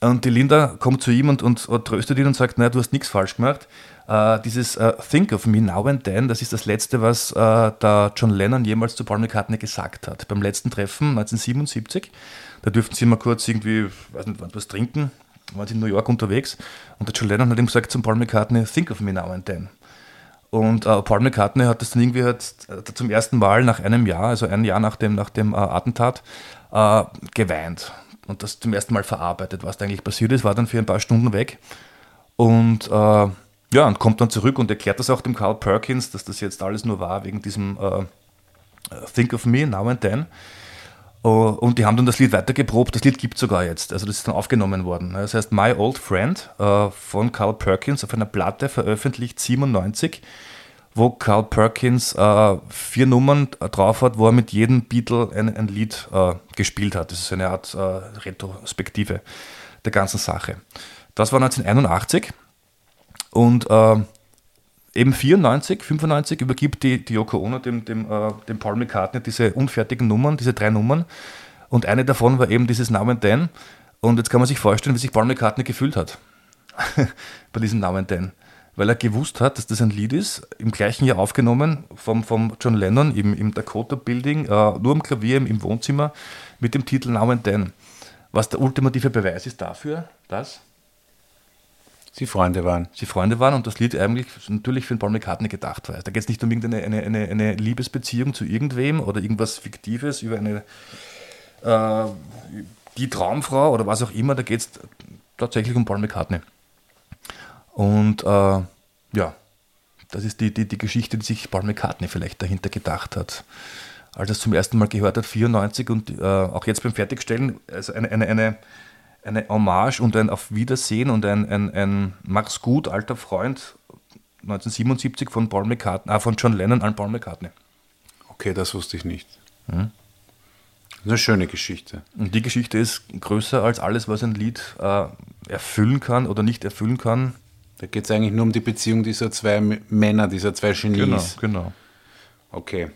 Und die Linda kommt zu ihm und, und, und tröstet ihn und sagt, naja, du hast nichts falsch gemacht. Äh, dieses äh, Think of me now and then, das ist das Letzte, was äh, der John Lennon jemals zu Paul McCartney gesagt hat. Beim letzten Treffen 1977, da dürften sie mal kurz irgendwie, weiß nicht, was trinken, waren sie in New York unterwegs und der John Lennon hat ihm gesagt zum Paul McCartney, Think of me now and then. Und äh, Paul McCartney hat das dann irgendwie halt, äh, zum ersten Mal nach einem Jahr, also ein Jahr nach dem, nach dem äh, Attentat, äh, geweint und das zum ersten Mal verarbeitet, was da eigentlich passiert ist, war dann für ein paar Stunden weg und äh, ja, und kommt dann zurück und erklärt das auch dem Carl Perkins, dass das jetzt alles nur war wegen diesem äh, Think of Me Now and Then. Oh, Und die haben dann das Lied weitergeprobt. Das Lied gibt es sogar jetzt. Also das ist dann aufgenommen worden. Das heißt My Old Friend äh, von Carl Perkins auf einer Platte veröffentlicht 97, wo Carl Perkins äh, vier Nummern drauf hat, wo er mit jedem Beatle ein, ein Lied äh, gespielt hat. Das ist eine Art äh, Retrospektive der ganzen Sache. Das war 1981 und äh, eben 94, 95 übergibt die, die Yoko Ono dem, dem, äh, dem Paul McCartney diese unfertigen Nummern, diese drei Nummern. Und eine davon war eben dieses and Then. Und jetzt kann man sich vorstellen, wie sich Paul McCartney gefühlt hat bei diesem and Then. Weil er gewusst hat, dass das ein Lied ist, im gleichen Jahr aufgenommen vom, vom John Lennon im, im Dakota Building, äh, nur am Klavier im, im Wohnzimmer mit dem Titel and Then. Was der ultimative Beweis ist dafür, dass Sie Freunde waren. sie Freunde waren und das Lied eigentlich natürlich für Paul McCartney gedacht war. Da geht es nicht um irgendeine eine, eine, eine Liebesbeziehung zu irgendwem oder irgendwas Fiktives über eine äh, die Traumfrau oder was auch immer. Da geht es tatsächlich um Paul McCartney. Und äh, ja, das ist die, die, die Geschichte, die sich Paul McCartney vielleicht dahinter gedacht hat. Als er es zum ersten Mal gehört hat, 94 und äh, auch jetzt beim Fertigstellen, also eine, eine, eine, eine Hommage und ein Auf Wiedersehen und ein, ein, ein Mach's gut, alter Freund 1977 von Paul McCartney, äh, von John Lennon an Paul McCartney. Okay, das wusste ich nicht. Eine schöne Geschichte. Und die Geschichte ist größer als alles, was ein Lied äh, erfüllen kann oder nicht erfüllen kann. Da geht es eigentlich nur um die Beziehung dieser zwei Männer, dieser zwei Genies. genau. Okay.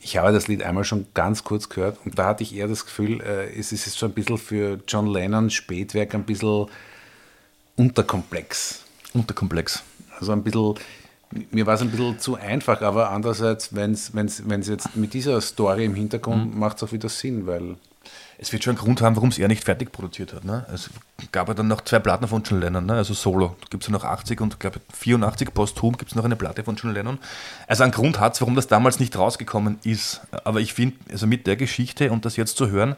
Ich habe das Lied einmal schon ganz kurz gehört und da hatte ich eher das Gefühl, äh, es ist so ein bisschen für John Lennon Spätwerk ein bisschen unterkomplex. Unterkomplex. Also ein bisschen, mir war es ein bisschen zu einfach, aber andererseits, wenn es jetzt mit dieser Story im Hintergrund macht es auch wieder Sinn, weil Es wird schon einen Grund haben, warum es er nicht fertig produziert hat. Ne? Es gab ja dann noch zwei Platten von John Lennon, ne? also Solo. Da gibt es ja noch 80 und glaube 84 posthum gibt es noch eine Platte von John Lennon. Also einen Grund hat es, warum das damals nicht rausgekommen ist. Aber ich finde, also mit der Geschichte und das jetzt zu hören,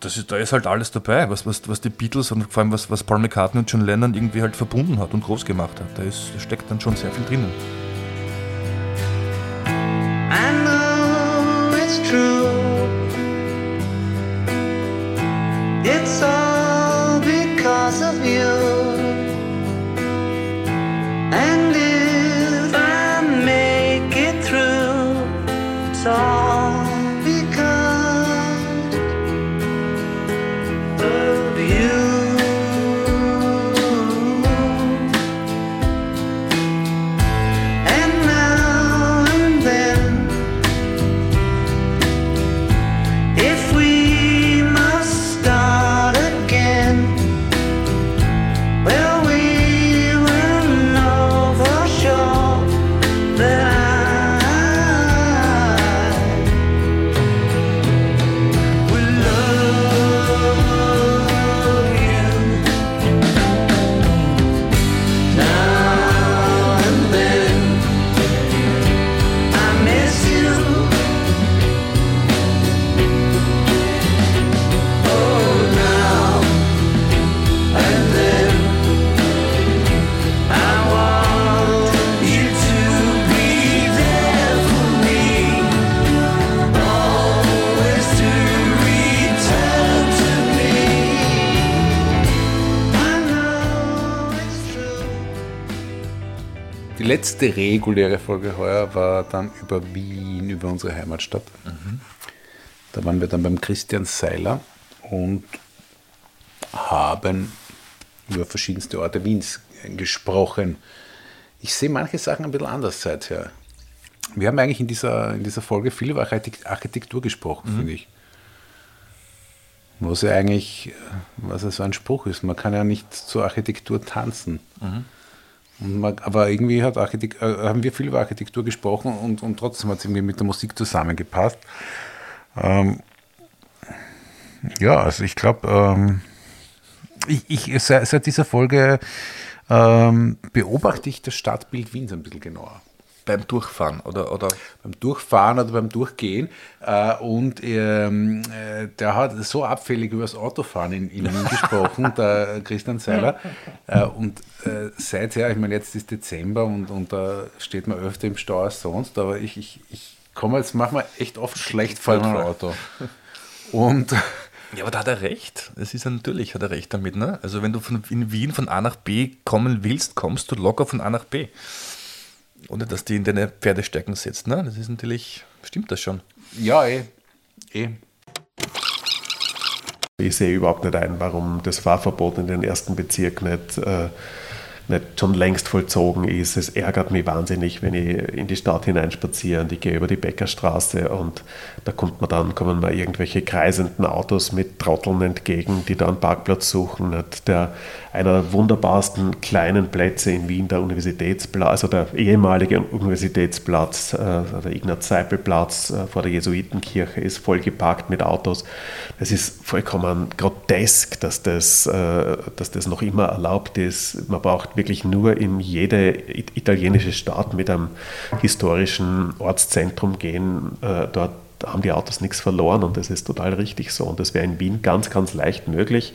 das ist, da ist halt alles dabei, was, was, was die Beatles und vor allem was, was Paul McCartney und John Lennon irgendwie halt verbunden hat und groß gemacht hat. Da, ist, da steckt dann schon sehr viel drinnen. I know it's true. Letzte reguläre Folge heuer war dann über Wien, über unsere Heimatstadt. Da waren wir dann beim Christian Seiler und haben über verschiedenste Orte Wiens gesprochen. Ich sehe manche Sachen ein bisschen anders seither. Wir haben eigentlich in dieser, in dieser Folge viel über Architekt- Architektur gesprochen, finde ich. Was ja eigentlich, äh, was ja so ein Spruch ist, man kann ja nicht zur Architektur tanzen. Und aber irgendwie hat Architekt, äh, haben wir viel über Architektur gesprochen und, und trotzdem hat es irgendwie mit der Musik zusammengepasst. Ähm, ja, also ich glaube, ähm, ich, ich, seit, seit dieser Folge ähm, beobachte ich das Stadtbild Wiens ein bisschen genauer. Beim Durchfahren oder, oder Beim Durchfahren oder beim Durchgehen. Äh, und ähm, äh, der hat so abfällig über das Autofahren in, in Wien gesprochen, der Christian Seiler. Äh, und äh, seither, ich meine, jetzt ist Dezember und, und da steht man öfter im Stau als sonst, aber ich, ich, ich komme jetzt manchmal echt oft schlecht vor im Auto. Und Ja, aber da hat er recht. Es ist ja natürlich, hat er recht damit. Ne? Also wenn du von, in Wien von A nach B kommen willst, kommst du locker von A nach B. Ohne dass die in deine Pferdestecken setzt. Ne? Das ist natürlich, stimmt das schon. ja, eh. eh. Ich sehe überhaupt nicht ein, warum das Fahrverbot in den ersten Bezirk nicht, äh, nicht schon längst vollzogen ist. Es ärgert mich wahnsinnig, wenn ich in die Stadt hineinspaziere und ich gehe über die Bäckerstraße und da kommt man dann, kommen mir irgendwelche kreisenden Autos mit Trotteln entgegen, die da einen Parkplatz suchen. Nicht? Der, einer der wunderbarsten kleinen Plätze in Wien, der Universitätsplatz, also der ehemalige Universitätsplatz, äh, der Ignaz-Seipel-Platz äh, vor der Jesuitenkirche ist voll geparkt mit Autos. Das ist vollkommen grotesk, dass das, äh, dass das noch immer erlaubt ist. Man braucht wirklich nur in jede it- italienische Stadt mit einem historischen Ortszentrum gehen. Äh, dort haben die Autos nichts verloren und das ist total richtig so. Und das wäre in Wien ganz, ganz leicht möglich.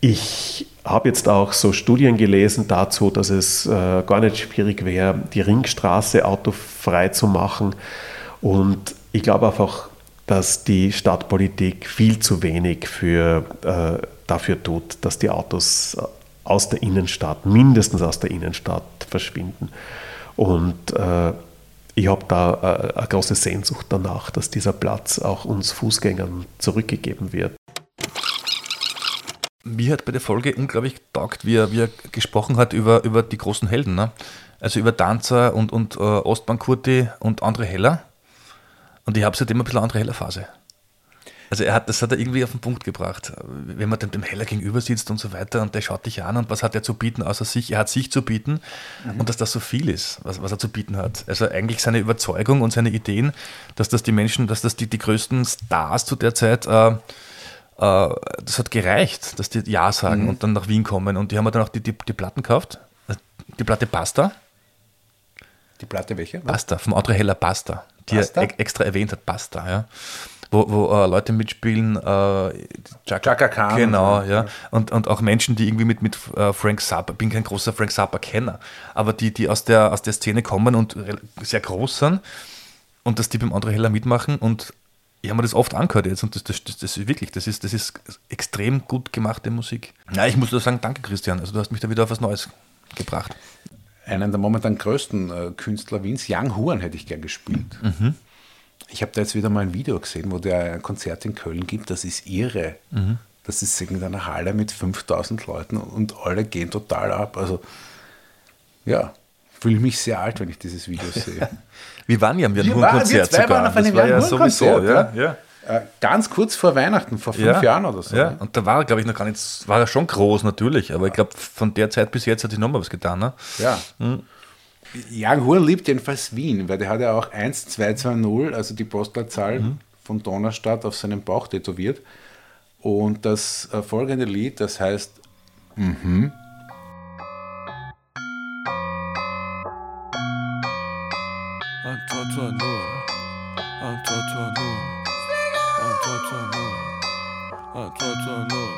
Ich habe jetzt auch so Studien gelesen dazu, dass es äh, gar nicht schwierig wäre, die Ringstraße autofrei zu machen. Und ich glaube einfach, dass die Stadtpolitik viel zu wenig für, äh, dafür tut, dass die Autos aus der Innenstadt, mindestens aus der Innenstadt, verschwinden. Und äh, ich habe da äh, eine große Sehnsucht danach, dass dieser Platz auch uns Fußgängern zurückgegeben wird. Mir hat bei der Folge unglaublich getaugt, wie er, wie er gesprochen hat über, über die großen Helden. Ne? Also über Danzer und, und äh, Ostbank Kurti und André Heller. Und ich habe seitdem ein bisschen andere Heller-Phase. Also er hat, das hat er irgendwie auf den Punkt gebracht. Wenn man dem, dem Heller gegenüber sitzt und so weiter und der schaut dich an und was hat er zu bieten außer sich? Er hat sich zu bieten und dass das so viel ist, was, was er zu bieten hat. Also eigentlich seine Überzeugung und seine Ideen, dass das die Menschen, dass das die, die größten Stars zu der Zeit äh, das hat gereicht, dass die Ja sagen und dann nach Wien kommen. Und die haben mir dann auch die, die, die Platten gekauft. Die Platte Basta. Die Platte welche? Basta, vom André Heller Basta. Die Basta? er extra erwähnt hat, Basta, ja. Wo, wo äh, Leute mitspielen, äh, Chaka, Chaka Khan Genau, und so, ja. Und, und auch Menschen, die irgendwie mit, mit äh, Frank Zappa, bin kein großer Frank Zappa-Kenner, aber die, die aus der, aus der Szene kommen und sehr groß sind und dass die beim André Heller mitmachen und ich habe mir das oft angehört jetzt und das, das, das, das ist wirklich, das ist, das ist extrem gut gemachte Musik. Ja, ich muss nur sagen, danke Christian, also du hast mich da wieder auf was Neues gebracht. einen der momentan größten äh, Künstler Wiens, Young Huan, hätte ich gern gespielt. Mhm. Ich habe da jetzt wieder mal ein Video gesehen, wo der ein Konzert in Köln gibt. Das ist irre. Mhm. Das ist in einer Halle mit 5000 Leuten und alle gehen total ab. Also, ja, fühle mich sehr alt, wenn ich dieses Video sehe. Wir waren ja am Jan Wir Huhn waren- wir Konzert zwei sogar. auf einem das war Jan ja sowieso, ja. ja. äh, ganz kurz vor Weihnachten, vor fünf ja. Jahren oder so. Ja, und da war er, glaube ich, noch gar nicht, war er schon groß natürlich, aber ich glaube, von der Zeit bis jetzt hat sich nochmal was getan. Ne? Ja. Young Huan liebt jedenfalls Wien, weil der hat ja auch 1220, also die Postleitzahl von Donaustadt, auf seinem Bauch tätowiert. Und das äh, folgende Lied, das heißt Mhm. I'm Toto Noor. I'm Toto Noor.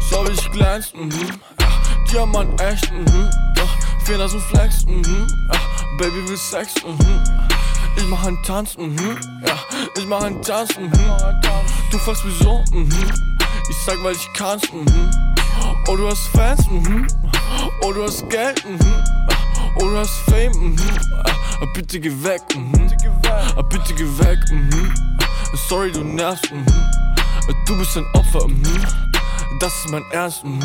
So wie ich glänz, mhm. Diamant echt, mhm. Doch, Fehler so flex, mhm. Baby will Sex, mhm. Ich mach einen Tanz, mhm. Ja, ich mach einen Tanz, mhm. Du fragst wieso, mhm. Ich sag, weil ich kann's, mhm. Oh, du hast Fans, mhm. Oh, du hast Geld, mhm. Oh, du hast Fame, mhm. Ah, bitte geh weg, mhm. Ah, bitte geh weg, mhm. Sorry, du nervst, mhm. Du bist ein Opfer, mhm. Das ist mein Ernst, mhm.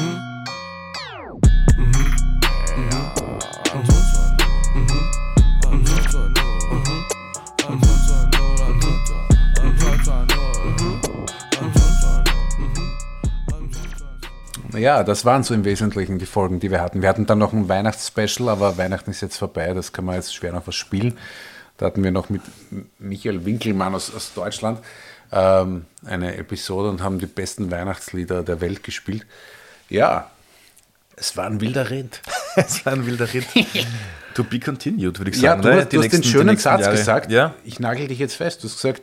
Ja, das waren so im Wesentlichen die Folgen, die wir hatten. Wir hatten dann noch ein Weihnachtsspecial, aber Weihnachten ist jetzt vorbei, das kann man jetzt schwer noch was spielen. Da hatten wir noch mit Michael Winkelmann aus, aus Deutschland ähm, eine Episode und haben die besten Weihnachtslieder der Welt gespielt. Ja, es war ein wilder Ritt. Es war ein wilder Ritt. to be continued, würde ich Ja, sagen. du, ne? du hast den nächsten- die schönen Satz Jahre. gesagt. Ja, Ich nagel dich jetzt fest. Du hast gesagt,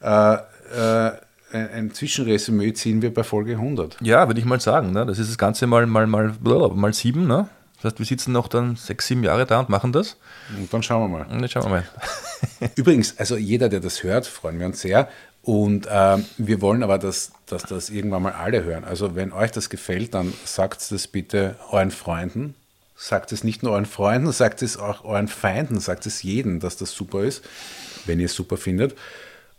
äh, äh, ein, ein Zwischenresümee ziehen wir bei Folge 100. Ja, würde ich mal sagen. Ne? Das ist das Ganze mal, mal, mal, mal sieben. Ne? Das heißt, wir sitzen noch dann sechs, sieben Jahre da und machen das. Und dann schauen wir mal. Und jetzt schauen wir mal. Übrigens, also jeder, der das hört, freuen wir uns sehr. Und ähm, wir wollen aber, dass, dass das irgendwann mal alle hören. Also wenn euch das gefällt, dann sagt das bitte euren Freunden. Sagt es nicht nur euren Freunden, sagt es auch euren Feinden, sagt es jedem, dass das super ist, wenn ihr es super findet.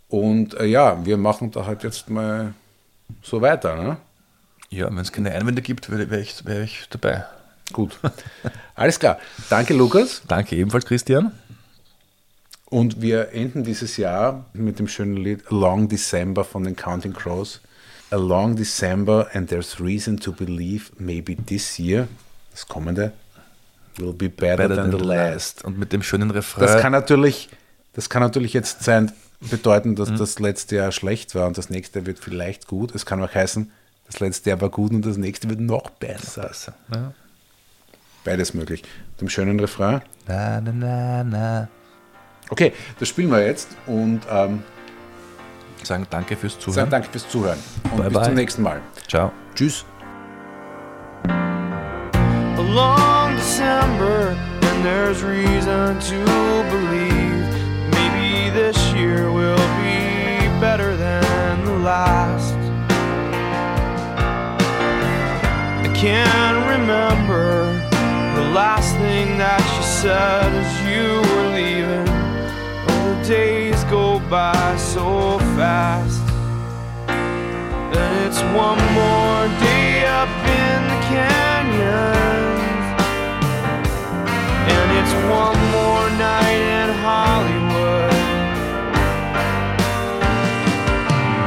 Und äh, ja, wir machen da halt jetzt mal so weiter. Ne? Ja, wenn es keine Einwände gibt, wäre wär ich, wär ich dabei. Gut. Alles klar. Danke, Lukas. Danke ebenfalls, Christian. Und wir enden dieses Jahr mit dem schönen Lied Long December von den Counting Crows. A long December and there's reason to believe maybe this year, das kommende, will be better, than, the last. Und mit dem schönen Refrain. Das kann natürlich, das kann natürlich jetzt sein, bedeuten, dass das letzte Jahr schlecht war und das nächste wird vielleicht gut. Es kann auch heißen, das letzte Jahr war gut und das nächste wird noch besser. besser. Ja. Beides möglich. Mit dem schönen Refrain. Na, na, na, na. Okay, das spielen wir jetzt und ähm, Sagen danke fürs sagen Zuhören. danke fürs Zuhören. Und Bye, bis bye. zum nächsten Mal. Ciao. Tschüss. a long December, and there's reason to believe year will be better than the last. I can't remember the last thing that you said as you were leaving. Oh, the days go by so fast. And it's one more day up in the canyons. And it's one more night in Hollywood.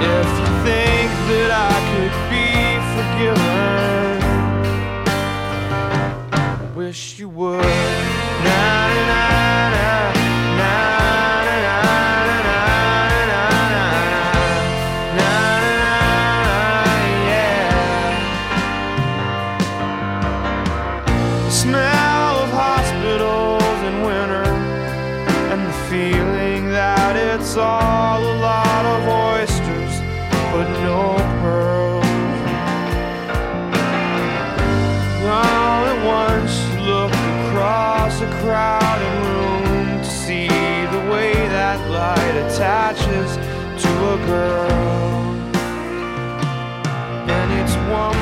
If you think that I could be forgiven, wish you would. Na, na, na, girl. And it's one